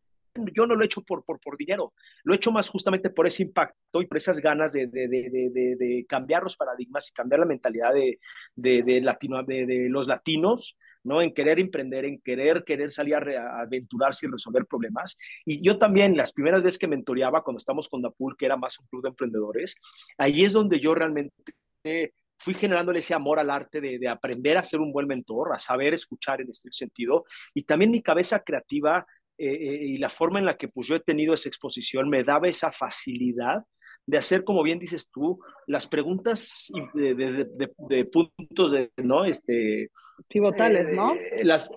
yo no lo he hecho por, por, por, dinero, lo he hecho más justamente por ese impacto y por esas ganas de, de, de, de cambiar los paradigmas y cambiar la mentalidad de, latino, de, los latinos, ¿no? En querer emprender, en querer, querer salir a, aventurarse y resolver problemas. Y yo también, las primeras veces que mentoreaba, cuando estamos con Dapul, que era más un club de emprendedores, ahí es donde yo realmente fui generándole ese amor al arte de, de, aprender a ser un buen mentor, a saber escuchar en este sentido, y también mi cabeza creativa eh, eh, y la forma en la que pues yo he tenido esa exposición me daba esa facilidad de hacer, como bien dices tú, las preguntas de, de, de, puntos de, ¿no? Este, Pivotales, ¿no? Eh, las,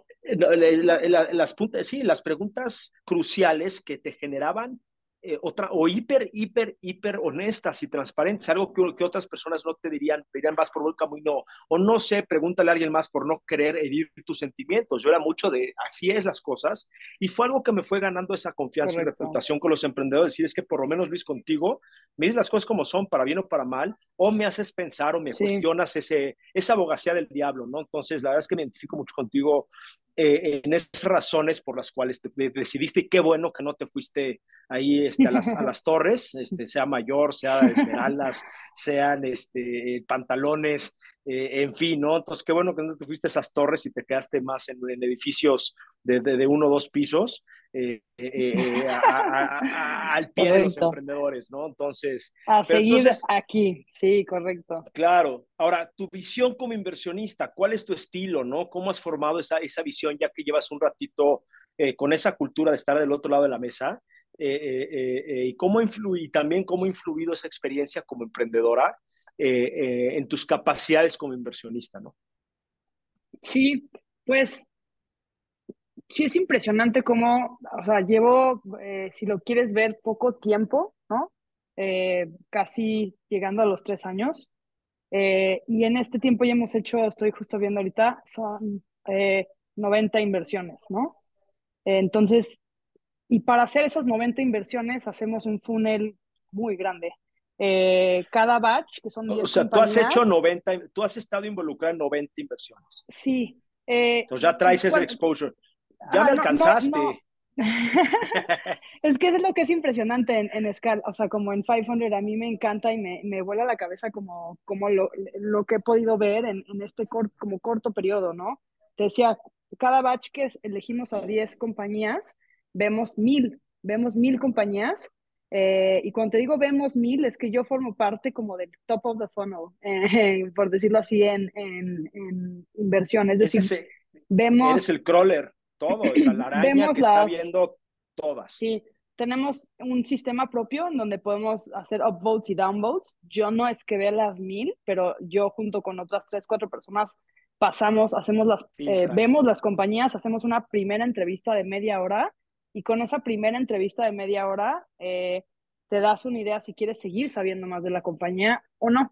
las, puntas, sí, las preguntas cruciales que te generaban eh, otra, o hiper, hiper, hiper honestas y transparentes, algo que, que, otras personas no te dirían, te dirían vas por buen camino, o no sé, pregúntale a alguien más por no querer herir tus sentimientos. Yo era mucho de así es las cosas, y fue algo que me fue ganando esa confianza y reputación con los emprendedores, decir es que por lo menos Luis contigo, me dices las cosas como son, para bien o para mal, o me haces pensar o me cuestionas ese, esa abogacía del diablo, ¿no? Entonces, la verdad es que me identifico mucho contigo eh, en esas razones por las cuales te, decidiste y qué bueno que no te fuiste ahí este, a, las, a las torres, este, sea mayor, sea esmeraldas, sean este, pantalones, eh, en fin, ¿no? Entonces, qué bueno que no te fuiste a esas torres y te quedaste más en, edificios de, de, de, uno o dos pisos. Eh, al pie de los emprendedores, ¿no? Entonces... A seguir aquí, sí, correcto. Claro. Ahora, tu visión como inversionista, ¿cuál es tu estilo, no? ¿Cómo has formado esa, esa visión ya que llevas un ratito con esa cultura de estar del otro lado de la mesa? y cómo influye, también cómo ha influido esa experiencia como emprendedora en tus capacidades como inversionista, ¿no? Sí, pues sí es impresionante cómo, o sea, llevo, eh, si lo quieres ver, poco tiempo, ¿no? Eh, casi llegando a los tres años. Eh, y en este tiempo ya hemos hecho, estoy justo viendo ahorita, son 90 inversiones, ¿no? entonces, y para hacer esas 90 inversiones hacemos un funnel muy grande. cada batch, que son 10 O sea, tú has hecho 90, tú has estado involucrado en 90 inversiones. Sí. Entonces ya traes ese exposure. Ya me ah, alcanzaste. [laughs] es que eso es lo que es impresionante en, en escala, o sea, como en 500 a mí me encanta y me, me vuela la cabeza como, como lo, lo que he podido ver en, en este como corto periodo, ¿no? Te decía, cada batch que elegimos a 10 compañías, vemos mil, vemos mil compañías. Eh, y cuando te digo vemos mil, es que yo formo parte como del top of the funnel, eh, [laughs] por decirlo así, en, en, en inversión. Es decir, vemos... Eres el crawler todo, esa la araña que está viendo todas. Sí, tenemos un sistema propio en donde podemos hacer upvotes y downvotes. Yo no es que vea las mil, pero yo junto con otras tres, cuatro personas pasamos, hacemos las, eh, vemos las compañías, hacemos una primera entrevista de media hora y con esa primera entrevista de media hora eh, te das una idea si quieres seguir sabiendo más de la compañía o no.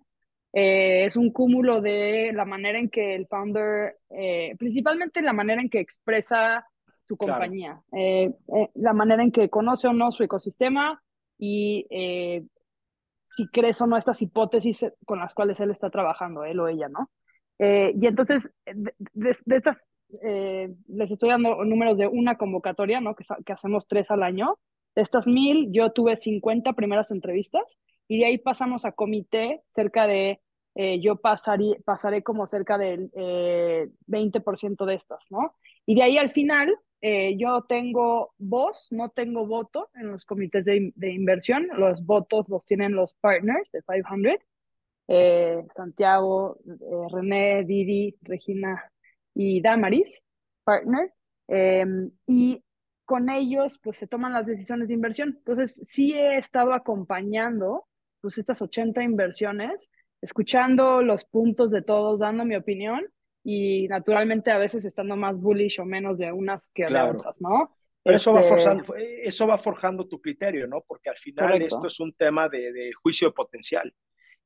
Eh, es un cúmulo de la manera en que el founder, eh, principalmente la manera en que expresa su compañía, eh, la manera en que conoce o no su ecosistema y si crees o no estas hipótesis con las cuales él está trabajando, él o ella, ¿no? y entonces, de, estas, les estoy dando números de una convocatoria, ¿no? Que, que hacemos tres al año. De estas mil, yo tuve 50 primeras entrevistas y de ahí pasamos a comité cerca de, eh, yo pasaré, pasaré como cerca del eh, 20% de estas, ¿no? Y de ahí al final eh, yo tengo voz, no tengo voto en los comités de, de inversión. Los votos los tienen los partners de 500. Eh, Santiago, eh, René, Didi, Regina y Damaris, partner. Em, y con ellos pues se toman las decisiones de inversión. Entonces sí he estado acompañando pues estas 80 inversiones, escuchando los puntos de todos, dando mi opinión y naturalmente a veces estando más bullish o menos de unas que de otras, ¿no? Pero eso, va este forzando, eso va forjando tu criterio, ¿no? Porque al final esto es un tema de, de, juicio potencial.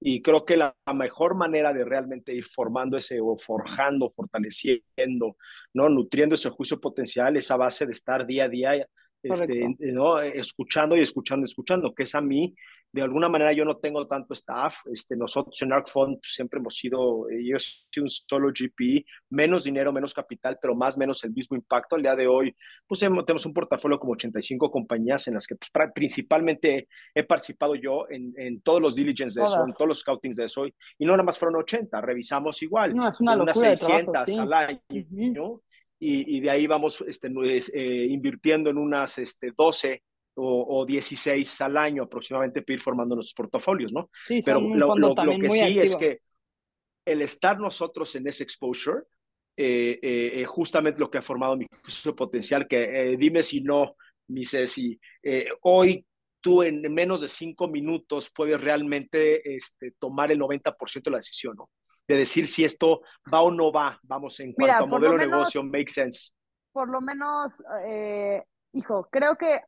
Y creo que la, mejor manera de realmente ir formando ese o forjando, fortaleciendo, ¿no? Nutriendo ese juicio potencial es a base de estar día a día este, ¿no? escuchando y escuchando, escuchando, que es a mí de alguna manera yo no tengo tanto staff. Este, nosotros en ArcFund pues, siempre hemos sido, eh, yo soy un solo GP, menos dinero, menos capital, pero más o menos el mismo impacto. Al día de hoy, pues tenemos un portafolio como 85 compañías en las que pues, principalmente he participado yo en, en todos los diligence de eso, en todos los scoutings de eso, y no nada más fueron 80, revisamos igual, no, es una unas 600 al año. y, y, de ahí vamos este, eh, invirtiendo en unas este, 12 o, 16 al año aproximadamente para ir formando nuestros portafolios, ¿no? Sí, Pero lo, lo, que sí es que el estar nosotros en ese exposure, eh, eh, justamente lo que ha formado mi potencial, que eh, dime si no, mi Ceci, hoy tú en menos de cinco minutos puedes realmente este, tomar el 90% de la decisión, ¿no? De decir si esto va o no va, vamos, en cuanto a modelo de negocio, make sense. Por lo menos, hijo, creo que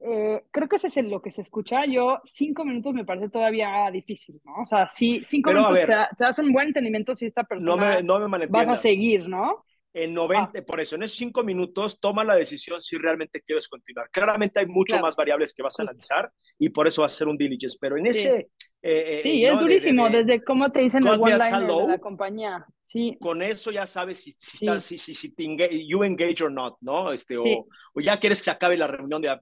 eh, creo que ese es lo que se escucha. Yo, cinco minutos me parece todavía difícil, ¿no? O sea, sí, cinco minutos te, das un buen entendimiento si esta persona no me, no me vas a seguir, ¿no? En 90, ah. por eso, en esos cinco minutos, toma la decisión si realmente quieres continuar. Claramente hay mucho más variables que vas a analizar y por eso vas a hacer un diligence, pero en ese... Eh, eh, sí, es durísimo, desde cómo te dicen el one-liner de la compañía. Sí. Con eso ya sabes si, si, si, si, si te engage, you engage or not, ¿no? Este, o, o, ya quieres que se acabe la reunión de a,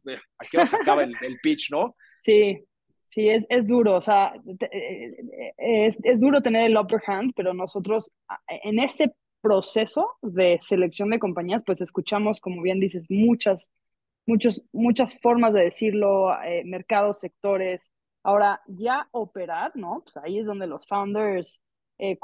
qué hora se acaba el, el pitch, ¿no? Sí, Sí, es, es duro, o sea, eh, es, es, duro tener el upper hand, pero nosotros en ese proceso de selección de compañías, pues escuchamos, como bien dices, muchas, muchos, muchas formas de decirlo, eh, mercados, sectores. Ahora, ya operar, ¿no? Pues ahí es donde los founders, eh,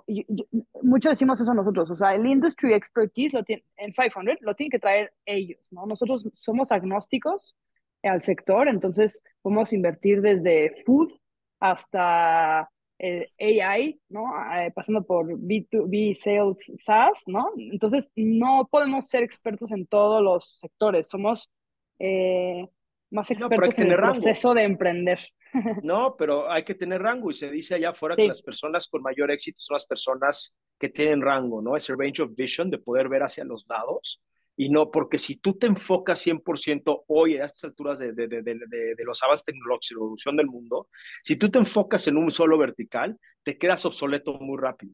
mucho decimos eso nosotros, o sea, el industry expertise lo tiene, en 500 lo tienen que traer ellos, ¿no? Nosotros somos agnósticos al sector, entonces podemos invertir desde food hasta eh, AI, ¿no? Eh, pasando por B2B Sales SaaS, ¿no? Entonces, no podemos ser expertos en todos los sectores, somos eh, más expertos en el proceso de emprender. [laughs] No, pero hay que tener rango y se dice allá afuera que las personas con mayor éxito son las personas que tienen rango, ¿no? Ese range of vision de poder ver hacia los lados y no, porque si tú te enfocas 100% hoy a estas alturas de, de, de, de, los avances tecnológicos y la evolución del mundo, si tú te enfocas en un solo vertical, te quedas obsoleto muy rápido.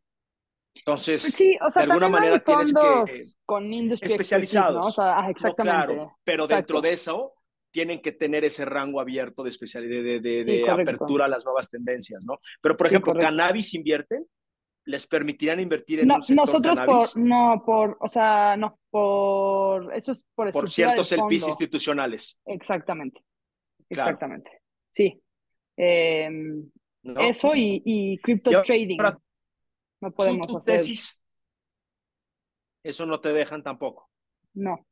Entonces, sí, o sea, de alguna manera tienes que... Con especializados. ¿no? O sea, exactamente. claro, pero dentro de eso tienen que tener ese rango abierto de especialidad, de, de, apertura a las nuevas tendencias, ¿no? Pero, por ejemplo, ¿cannabis invierte? les permitirán invertir en un sector nosotros por no por o sea no por eso es por por ciertos LPs institucionales. Exactamente exactamente. Sí em, eso y, y crypto trading no podemos hacer tesis, eso no te dejan tampoco. No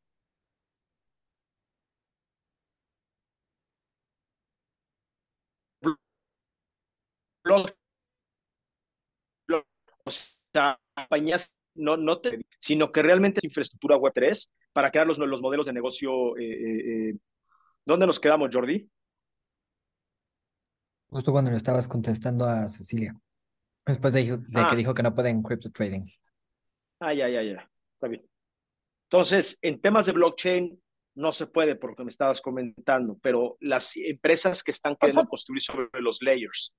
o sea, compañías no, no te, sino que realmente es infraestructura web 3 para crear los, los modelos de negocio. Eh, eh, eh, ¿Dónde nos quedamos, Jordi? Justo cuando le estabas contestando a Cecilia. Después de, que ah. dijo que no pueden crypto trading. Ah, ya, ya, ya. Está bien. Entonces, en temas de blockchain no se puede porque me estabas comentando, pero las empresas que están queriendo construir sobre los layers.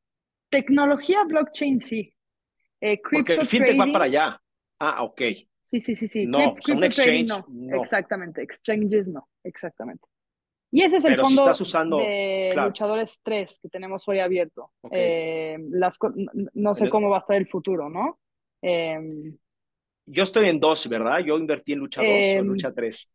Tecnología blockchain sí, eh, Porque el fintech va para allá. Ah, ok. Sí, sí, sí, sí. No, un exchange, no. Exactamente, exchanges no, exactamente. Y ese es el fondo de luchadores 3 que tenemos hoy abierto. Eh, las, no sé cómo va a estar el futuro, ¿no? Eh, Yo estoy en dos, ¿verdad? Yo invertí en lucha dos o em, lucha tres.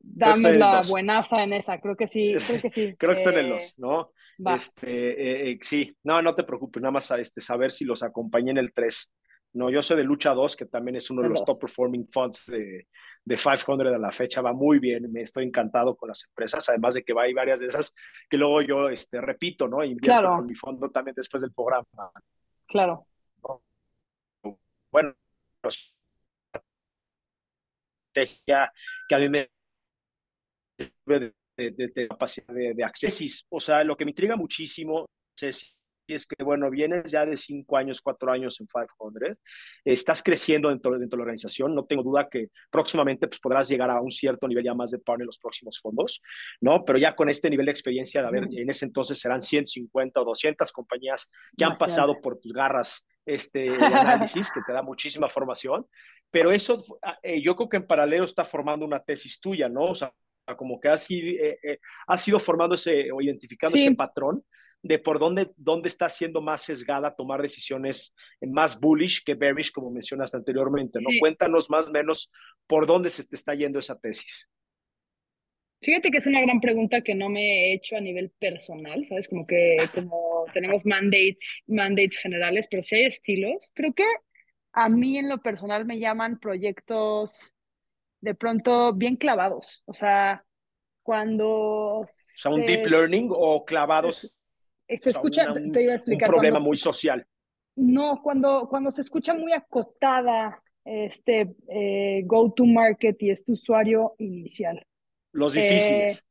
Dame la buenaza en esa, creo que sí, creo que sí. [laughs] creo que estoy en los, eh, ¿no? Este, eh, sí, no, no te preocupes, nada más este, saber si los acompañé en el 3. No, yo soy de Lucha 2, que también es uno de los top performing funds de, de 500 a la fecha, va muy bien, me estoy encantado con las empresas, además de que va, hay varias de esas que luego yo este, repito, ¿no? Invierto con mi fondo también después del programa. Claro. Bueno, pues, que a mí me de, de, capacidad de, acceso. O sea, lo que me intriga muchísimo es es que, bueno, vienes ya de cinco años, cuatro años en 500, estás creciendo dentro, dentro de la organización, no tengo duda que próximamente pues, podrás llegar a un cierto nivel ya más de partner en los próximos fondos, ¿no? Pero ya con este nivel de experiencia, de haber, en ese entonces serán 150 o 200 compañías que han pasado por tus garras este [laughs] análisis, que te da muchísima formación, pero eso, eh, yo creo que en paralelo está formando una tesis tuya, ¿no? O sea, como que has, eh, eh, has ido formándose o identificando ese patrón de por dónde, dónde está siendo más sesgada tomar decisiones más bullish que bearish, como mencionaste anteriormente, ¿no? Cuéntanos más o menos por dónde se te está yendo esa tesis. Fíjate que es una gran pregunta que no me he hecho a nivel personal, ¿sabes? Como que como tenemos mandates, mandates generales, pero si hay estilos. Creo que a mí en lo personal me llaman proyectos de pronto bien clavados. O sea, cuando... O sea, un deep learning o clavados. Se escucha, te iba a explicar. Un problema muy social. No, cuando, cuando se escucha muy acotada este eh, go-to-market y este usuario inicial. Los difíciles. Eh,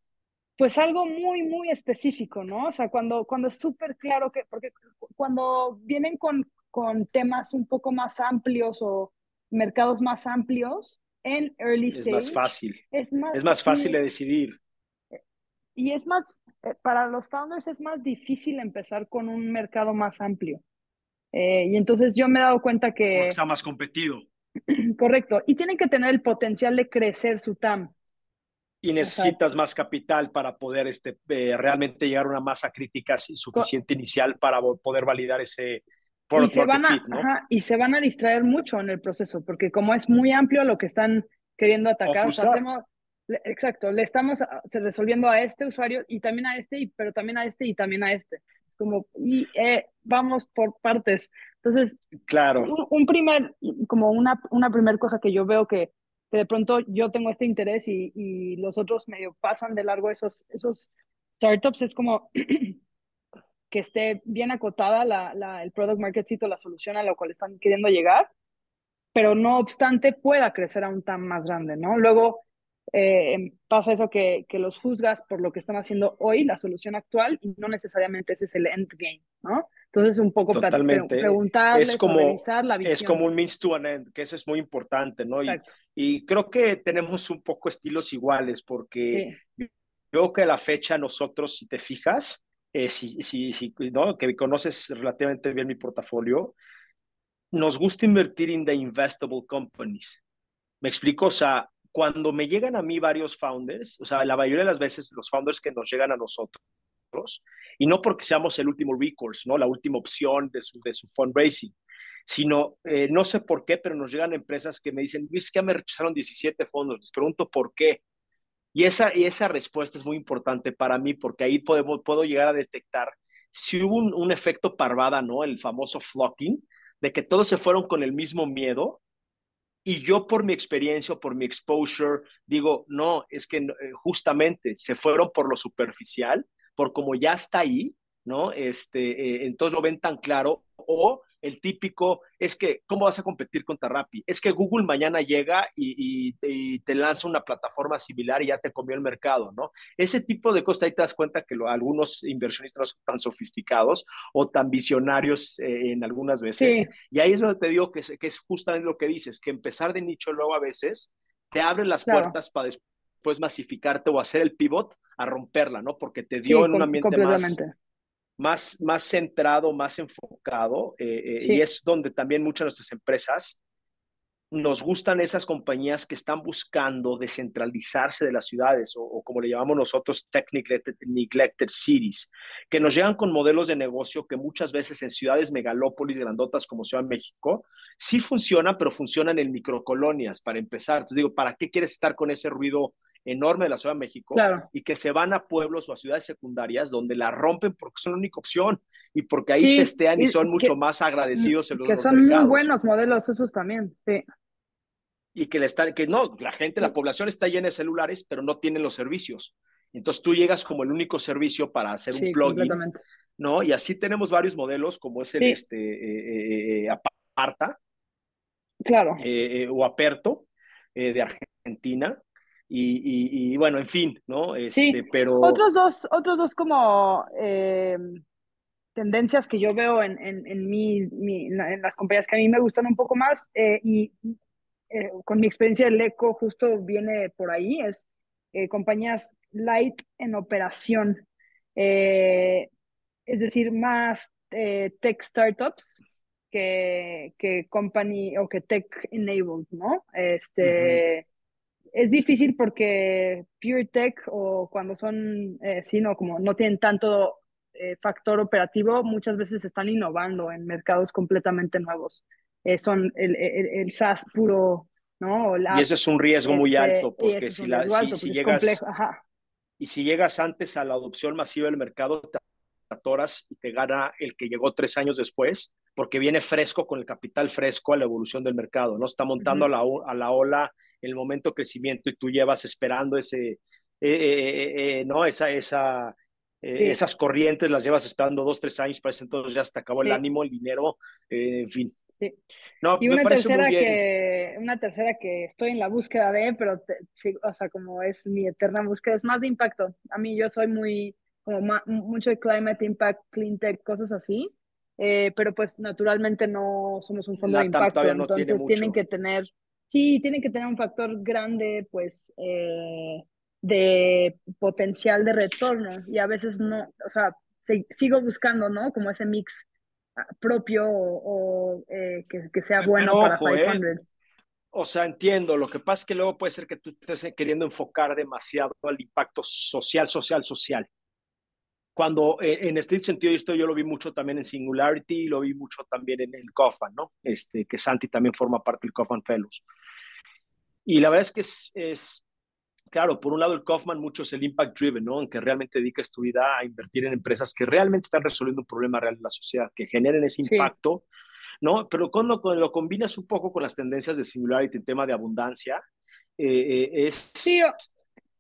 pues algo muy, muy específico, ¿no? O sea, cuando, cuando es súper claro que, porque cuando vienen con, con temas un poco más amplios o mercados más amplios, en early stage. Es más fácil. Es más, es más fácil de decidir. Y es más, eh, para los founders es más difícil empezar con un mercado más amplio. Eh, y entonces yo me he dado cuenta que... está más competido. [clears throat] Correcto. Y tienen que tener el potencial de crecer su TAM. Y necesitas más capital para poder este, eh, realmente llegar a una masa crítica suficiente inicial para poder validar ese, y se, van a, y se van a distraer mucho en el proceso, porque como es muy amplio lo que están queriendo atacar, hacemos, exacto, le estamos resolviendo a este usuario y también a este, y, pero también a este y también a este. Es como, y eh, vamos por partes. Entonces, claro. Un, primer, como una, una primer cosa que yo veo que, que de pronto yo tengo este interés y, y los otros medio pasan de largo esos, esos startups, es como [clears throat] que esté bien acotada la, la, el product market fit o la solución a la cual están queriendo llegar, pero no obstante pueda crecer a un tan más grande, ¿no? Luego eh, pasa eso que, que, los juzgas por lo que están haciendo hoy, la solución actual, y no necesariamente ese es el end game, ¿no? Entonces, un poco Totalmente. preguntarles, es como, la visión. Es como un means to an end, que eso es muy importante, ¿no? Y, y, creo que tenemos un poco estilos iguales, porque sí. creo que a la fecha nosotros, si te fijas, eh, si, si, si, ¿no? que conoces relativamente bien mi portafolio, nos gusta invertir en the investable companies. Me explico, o sea, cuando me llegan a mí varios founders, o sea, la mayoría de las veces los founders que nos llegan a nosotros, y no porque seamos el último recourse, ¿no? La última opción de su, de su fundraising, sino, eh, no sé por qué, pero nos llegan empresas que me dicen, Luis, que me rechazaron 17 fondos. Les pregunto por qué. Y esa, y esa respuesta es muy importante para mí porque ahí podemos, puedo llegar a detectar si hubo un, un, efecto parvada, ¿no? El famoso flocking, de que todos se fueron con el mismo miedo. Y yo por mi experiencia, por mi exposure, digo, no, es que eh, justamente se fueron por lo superficial, por como ya está ahí, ¿no? Este, eh, entonces lo ven tan claro, o el típico es que, ¿cómo vas a competir contra Rappi? Es que Google mañana llega y, te lanza una plataforma similar y ya te comió el mercado, ¿no? Ese tipo de cosas ahí te das cuenta que algunos inversionistas no son tan sofisticados o tan visionarios eh, en algunas veces. Y ahí es donde te digo que, que, es justamente lo que dices, que empezar de nicho luego a veces te abre las puertas para después masificarte o hacer el pivot a romperla, ¿no? Porque te dio en un ambiente más más, más centrado, más enfocado, eh, eh, y es donde también muchas de nuestras empresas nos gustan esas compañías que están buscando descentralizarse de las ciudades o, como le llamamos nosotros tech neglected, cities, que nos llegan con modelos de negocio que muchas veces en ciudades megalópolis grandotas como Ciudad de México sí funcionan, pero funcionan en microcolonias para empezar. Entonces digo, ¿para qué quieres estar con ese ruido enorme de la Ciudad de México y que se van a pueblos o a ciudades secundarias donde la rompen porque son la única opción y porque ahí testean y son mucho más agradecidos en los Que son muy buenos modelos esos también, sí y que, le está, que no, la gente, la población está llena de celulares, pero no tienen los servicios. Entonces tú llegas como el único servicio para hacer un plugin, ¿no? Y así tenemos varios modelos, como es el este, eh, eh, eh, Aparta, claro. o Aperto, de Argentina. Y, y, bueno, en fin, ¿no? Este, pero... Otros dos, otros dos como tendencias que yo veo en, en, en, mi, en las compañías que a mí me gustan un poco más y eh, con mi experiencia del ECO justo viene por ahí, es eh, compañías light en operación, eh, es decir, más tech startups que, que company o que tech enabled, ¿no? Este, Es difícil porque pure tech o cuando son, sí, no, como no tienen tanto factor operativo, muchas veces están innovando en mercados completamente nuevos. son el, el, el, SaaS puro, ¿no? y ese es un riesgo muy este, alto, porque si, la, si, llegas... Y si llegas antes a la adopción masiva del mercado, te atoras y te gana el que llegó tres años después, porque viene fresco con el capital fresco a la evolución del mercado, ¿no? Está montando a, la, a la ola el momento crecimiento y tú llevas esperando ese, eh, eh, eh, ¿no? Esa, esa, esas corrientes las llevas esperando dos, tres años, para entonces ya te acabó el ánimo, el dinero, en fin. Sí. No, y una tercera que una tercera que estoy en la búsqueda de, pero o sea, como es mi eterna búsqueda, es más de impacto. A mí yo soy muy, como mucho de climate impact, clean tech, cosas así, eh, pero pues naturalmente no somos un fondo de impacto, entonces tienen que tener, sí, tienen que tener un factor grande, pues, eh, de potencial de retorno y a veces no, o sea, sigo buscando, ¿no? Como ese mix propio o, eh, que, sea bueno para 500. ¿eh? O sea, entiendo. Lo que pasa es que luego puede ser que tú estés queriendo enfocar demasiado al impacto social, social, social. Cuando eh, en este sentido, esto yo lo vi mucho también en Singularity y lo vi mucho también en el COFAN, ¿no? Este, que Santi también forma parte del COFAN Fellows. Y la verdad es que es, es claro, por un lado el Kaufman mucho es el impact driven, ¿no? En que realmente dedicas tu vida a invertir en empresas que realmente están resolviendo un problema real en la sociedad, que generen ese impacto, ¿no? Pero cuando, lo combinas un poco con las tendencias de Singularity en tema de abundancia, eh, eh, es... Sí,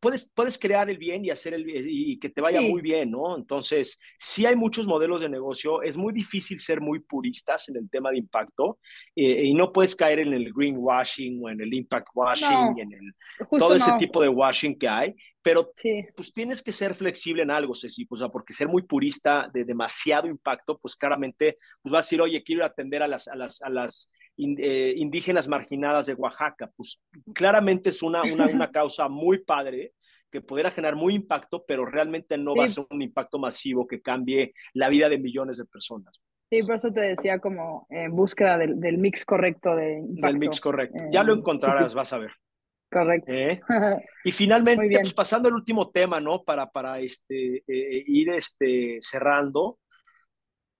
puedes, puedes crear el bien y hacer el y que te vaya muy bien, ¿no? Entonces, sí hay muchos modelos de negocio, es muy difícil ser muy puristas en el tema de impacto eh, y no puedes caer en el greenwashing o en el impact washing, en el, todo ese tipo de washing que hay, pero pues tienes que ser flexible en algo, Ceci, o sea, porque ser muy purista de demasiado impacto, pues claramente, pues vas a decir, oye, quiero atender a las, a las, a las indígenas marginadas de Oaxaca. Pues claramente es una, una, una causa muy padre que pudiera generar muy impacto, pero realmente no va a ser un impacto masivo que cambie la vida de millones de personas. Sí, por eso te decía como en búsqueda del, del mix correcto de impacto. Del mix correcto. ya lo eh, encontrarás, vas a ver. Correcto. ¿Eh? [laughs] Y finalmente, pues pasando al último tema, ¿no? Para, para este, ir este, cerrando,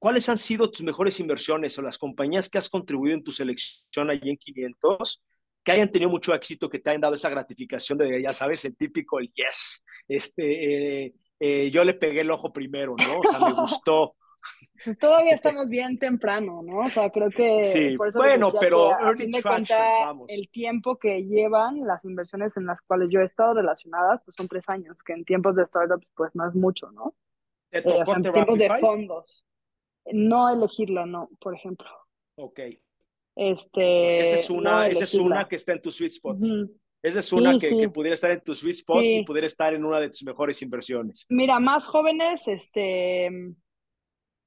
¿cuáles han sido tus mejores inversiones o las compañías que has contribuido en tu selección allí en 500 que hayan tenido mucho éxito, que te hayan dado esa gratificación de, ya sabes, el típico, el yes, este, eh, eh, yo le pegué el ojo primero, ¿no? O sea, me [laughs] gustó. Pues todavía estamos bien temprano, ¿no? O sea, creo que sí, bueno, pero early traction, vamos. el tiempo que llevan las inversiones en las cuales yo he estado relacionadas, pues son tres años, que en tiempos de startups, pues no es mucho, ¿no? ¿Te eh, en tiempos de fondos no elegirla, no, por ejemplo. Ok. Este, esa es una, esa es una que está en tu sweet spot. Esa es una que, pudiera estar en tu sweet spot y pudiera estar en una de tus mejores inversiones. Mira, más jóvenes, este,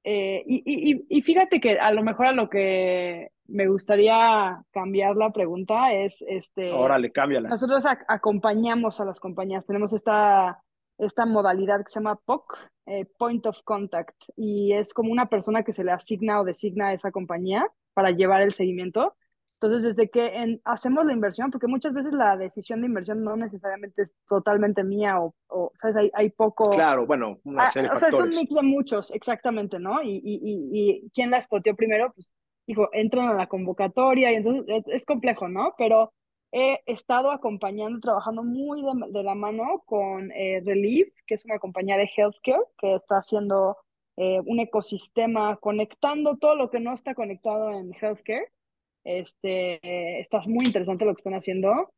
eh, y, y, fíjate que a lo mejor a lo que me gustaría cambiar la pregunta es, este, Órale, cámbiala. Nosotros acompañamos a las compañías, tenemos esta esta modalidad que se llama POC, eh, Point of Contact, y es como una persona que se le asigna o designa a esa compañía para llevar el seguimiento. Entonces, desde que hacemos la inversión, porque muchas veces la decisión de inversión no necesariamente es totalmente mía o, o ¿sabes? Hay, hay, poco... Claro, bueno, una ah, serie de O sea, es un mix de muchos, exactamente, ¿no? Y, y, y, quién la escoteó primero, pues, dijo, entran a la convocatoria y entonces es, complejo, ¿no? Pero he estado acompañando, trabajando muy de, la mano con eh, Relief, que es una compañía de healthcare que está haciendo eh, un ecosistema conectando todo lo que no está conectado en healthcare este, está muy interesante lo que están haciendo.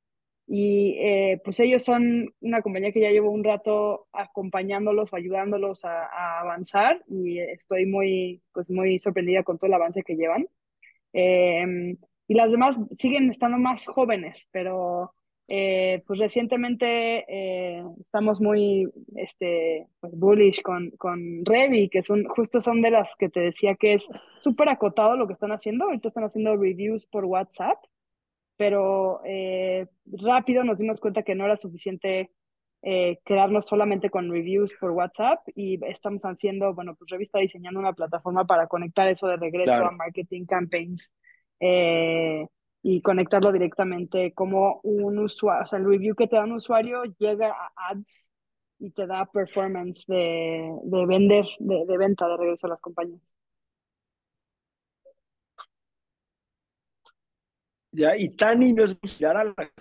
Y eh, pues ellos son una compañía que ya llevo un rato acompañándolos o ayudándolos a, avanzar y estoy muy, pues muy sorprendida con todo el avance que llevan. Em, y las demás siguen estando más jóvenes, pero eh, pues recientemente eh, estamos muy este, pues bullish con, con Revi, que son, justo son de las que te decía que es súper acotado lo que están haciendo. Ahorita están haciendo reviews por WhatsApp, pero eh, rápido nos dimos cuenta que no era suficiente quedarnos solamente con reviews por WhatsApp y estamos haciendo, bueno, pues Revi está diseñando una plataforma para conectar eso de regreso a marketing campaigns. Eh, y conectarlo directamente como un usuario, o sea, el review que te da un usuario llega a ads y te da performance de, de vender, de, de, venta de regreso a las compañías. Ya, y Tani no es similar a la que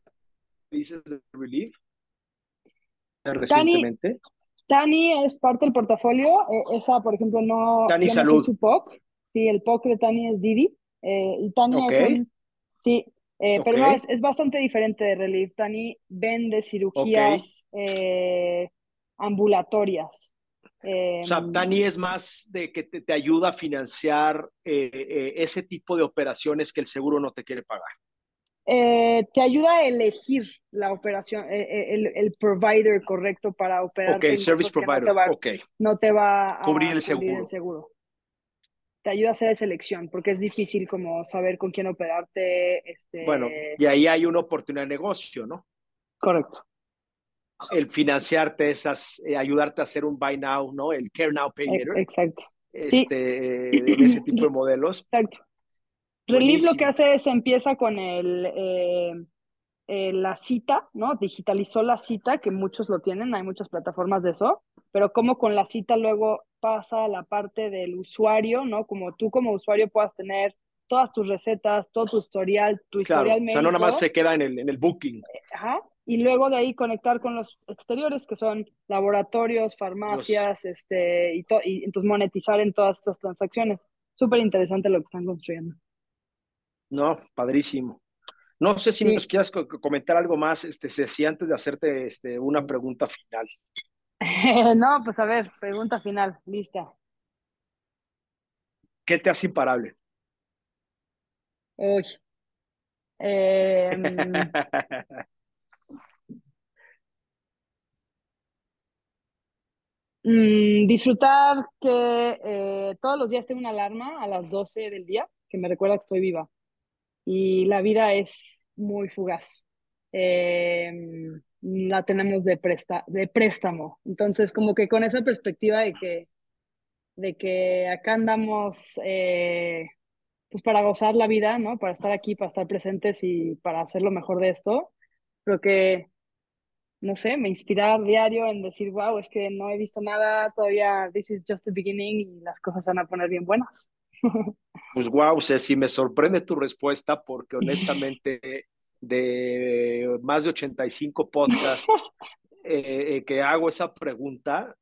dices de Relief recientemente. Tani, es parte del portafolio, eh, esa por ejemplo no... Tani Salud. su POC, sí, el POC de Tani es Didi, eh, y Tani es un Sí, eh, pero no, es, es, bastante diferente de Relief. Tani vende cirugías eh, ambulatorias. o sea, em, Tani es más de que te, te ayuda a financiar eh, ese tipo de operaciones que el seguro no te quiere pagar. te ayuda a elegir la operación, el, el, provider correcto para operar. Ok, service provider. No te va, okay. no te va a cubrir el seguro. el seguro te ayuda a hacer selección, porque es difícil como saber con quién operarte. Este... Bueno, y ahí hay una oportunidad de negocio, ¿no? Correcto. El financiarte esas, eh, ayudarte a hacer un buy now, ¿no? El care now, pay later. Exacto. Este, sí. en ese tipo de modelos. Exacto. Relief lo que hace es empieza con el, eh, eh, la cita, ¿no? Digitalizó la cita, que muchos lo tienen, hay muchas plataformas de eso, pero como con la cita luego pasa a la parte del usuario, ¿no? Como tú como usuario puedas tener todas tus recetas, todo tu historial, tu historial médico. O sea, no nada más se queda en el, en el booking. Ajá. Y luego de ahí conectar con los exteriores, que son laboratorios, farmacias, este, y, y entonces monetizar en todas estas transacciones. Súper interesante lo que están construyendo. No, padrísimo. No sé si nos quieras comentar algo más, este, Ceci, antes de hacerte este, una pregunta final. [laughs] no, pues a ver, pregunta final, lista. ¿Qué te hace imparable? Uy. Em, [laughs] mm, disfrutar que eh, todos los días tengo una alarma a las 12 del día que me recuerda que estoy viva y la vida es muy fugaz. Em, la tenemos de, presta, de préstamo. Entonces, como que con esa perspectiva de que, de que acá andamos eh, pues para gozar la vida, ¿no? Para estar aquí, para estar presentes y para hacer lo mejor de esto, creo que, no sé, me inspira diario en decir, wow, es que no he visto nada, todavía this is just the beginning y las cosas van a poner bien buenas. [laughs] Pues wow, Ceci, me sorprende tu respuesta porque [laughs] honestamente de más de 85 podcasts [laughs] eh, eh, que hago esa pregunta,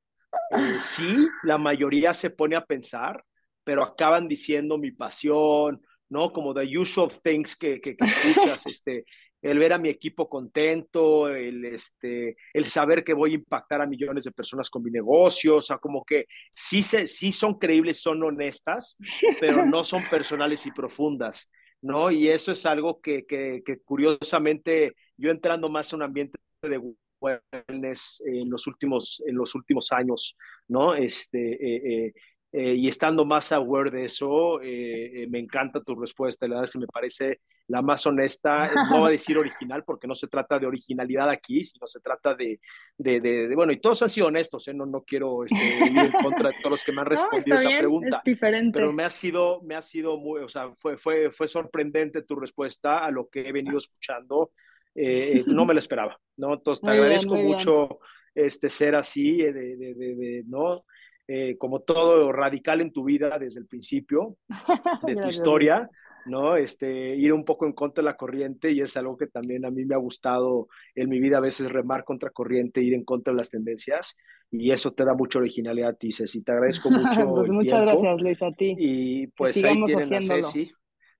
eh, sí, la mayoría se pone a pensar, pero acaban diciendo mi pasión, ¿no? Como the usual things que, que, que escuchas, [laughs] este, el ver a mi equipo contento, el, este, el saber que voy a impactar a millones de personas con mi negocio, o sea, como que sí, se, sí son creíbles, son honestas, pero no son personales y profundas, ¿no? Y eso es algo que, que, que curiosamente yo entrando más en un ambiente de wellness en los últimos, en los últimos años, ¿no? Este, eh, eh, eh, y estando más aware de eso, me encanta tu respuesta, la verdad es que me parece la más honesta, [laughs] no voy a decir original porque no se trata de originalidad aquí, sino se trata de, de, de, bueno, y todos han sido honestos, ¿eh? no, no quiero este, ir en contra de todos los que me han [laughs] respondido esa pregunta, es diferente. pero me ha sido, me ha sido muy, o sea, fue, fue, fue sorprendente tu respuesta a lo que he venido escuchando, eh, no me lo esperaba, ¿no? Entonces te agradezco mucho este, ser así, de, de, de ¿no? Eh, como todo radical en tu vida desde el principio [laughs] de tu historia, ¿no? Este, ir un poco en contra de la corriente y es algo que también a mí me ha gustado en mi vida, a veces remar contra corriente, ir en contra de las tendencias y eso te da mucha originalidad a ti, Ceci. Te agradezco [laughs] mucho. pues muchas gracias, Luis, a ti. Y pues ahí tienen a Ceci.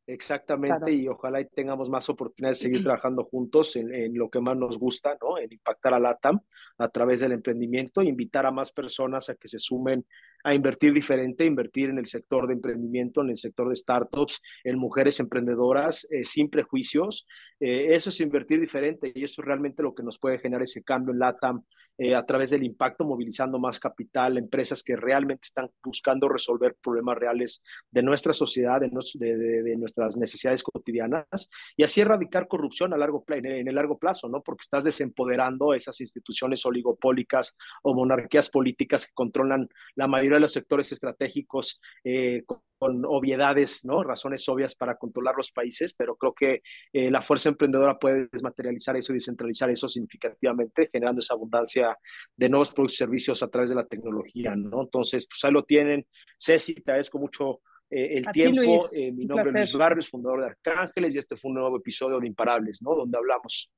Exactamente, y ojalá y tengamos más oportunidades de seguir [clears throat] trabajando juntos en, en, lo que más nos gusta, ¿no? En impactar a LATAM a través del emprendimiento, invitar a más personas a que se sumen a invertir diferente, invertir en el sector de emprendimiento, en el sector de startups, en mujeres emprendedoras, eh, sin prejuicios. Eh, eso es invertir diferente y eso es realmente lo que nos puede generar ese cambio en LATAM eh, a través del impacto, movilizando más capital, empresas que realmente están buscando resolver problemas reales de nuestra sociedad, de, nuestras necesidades cotidianas y así erradicar corrupción a largo en, en el largo plazo, ¿no? Porque estás desempoderando esas instituciones oligopólicas o monarquías políticas que controlan la mayoría de los sectores estratégicos eh, con, obviedades, ¿no? Razones obvias para controlar los países, pero creo que eh, la fuerza emprendedora puede desmaterializar eso y descentralizar eso significativamente, generando esa abundancia de nuevos productos y servicios a través de la tecnología, ¿no? Entonces, pues ahí lo tienen. Ceci, te agradezco mucho eh, el a tiempo. Ti, mi nombre es Luis Barrios, fundador de Arcángeles, y este fue un nuevo episodio de Imparables, ¿no? Donde hablamos.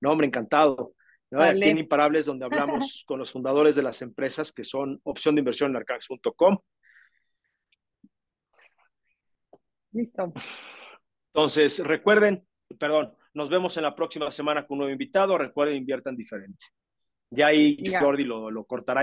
No, hombre, encantado. ¿no? Vale. Aquí en Imparables, donde hablamos [laughs] con los fundadores de las empresas que son opción de inversión en arcax.com. Listo. Entonces, recuerden, perdón, nos vemos en la próxima semana con un nuevo invitado. Recuerden, inviertan diferente. Ya ahí ya. Jordi lo, lo cortará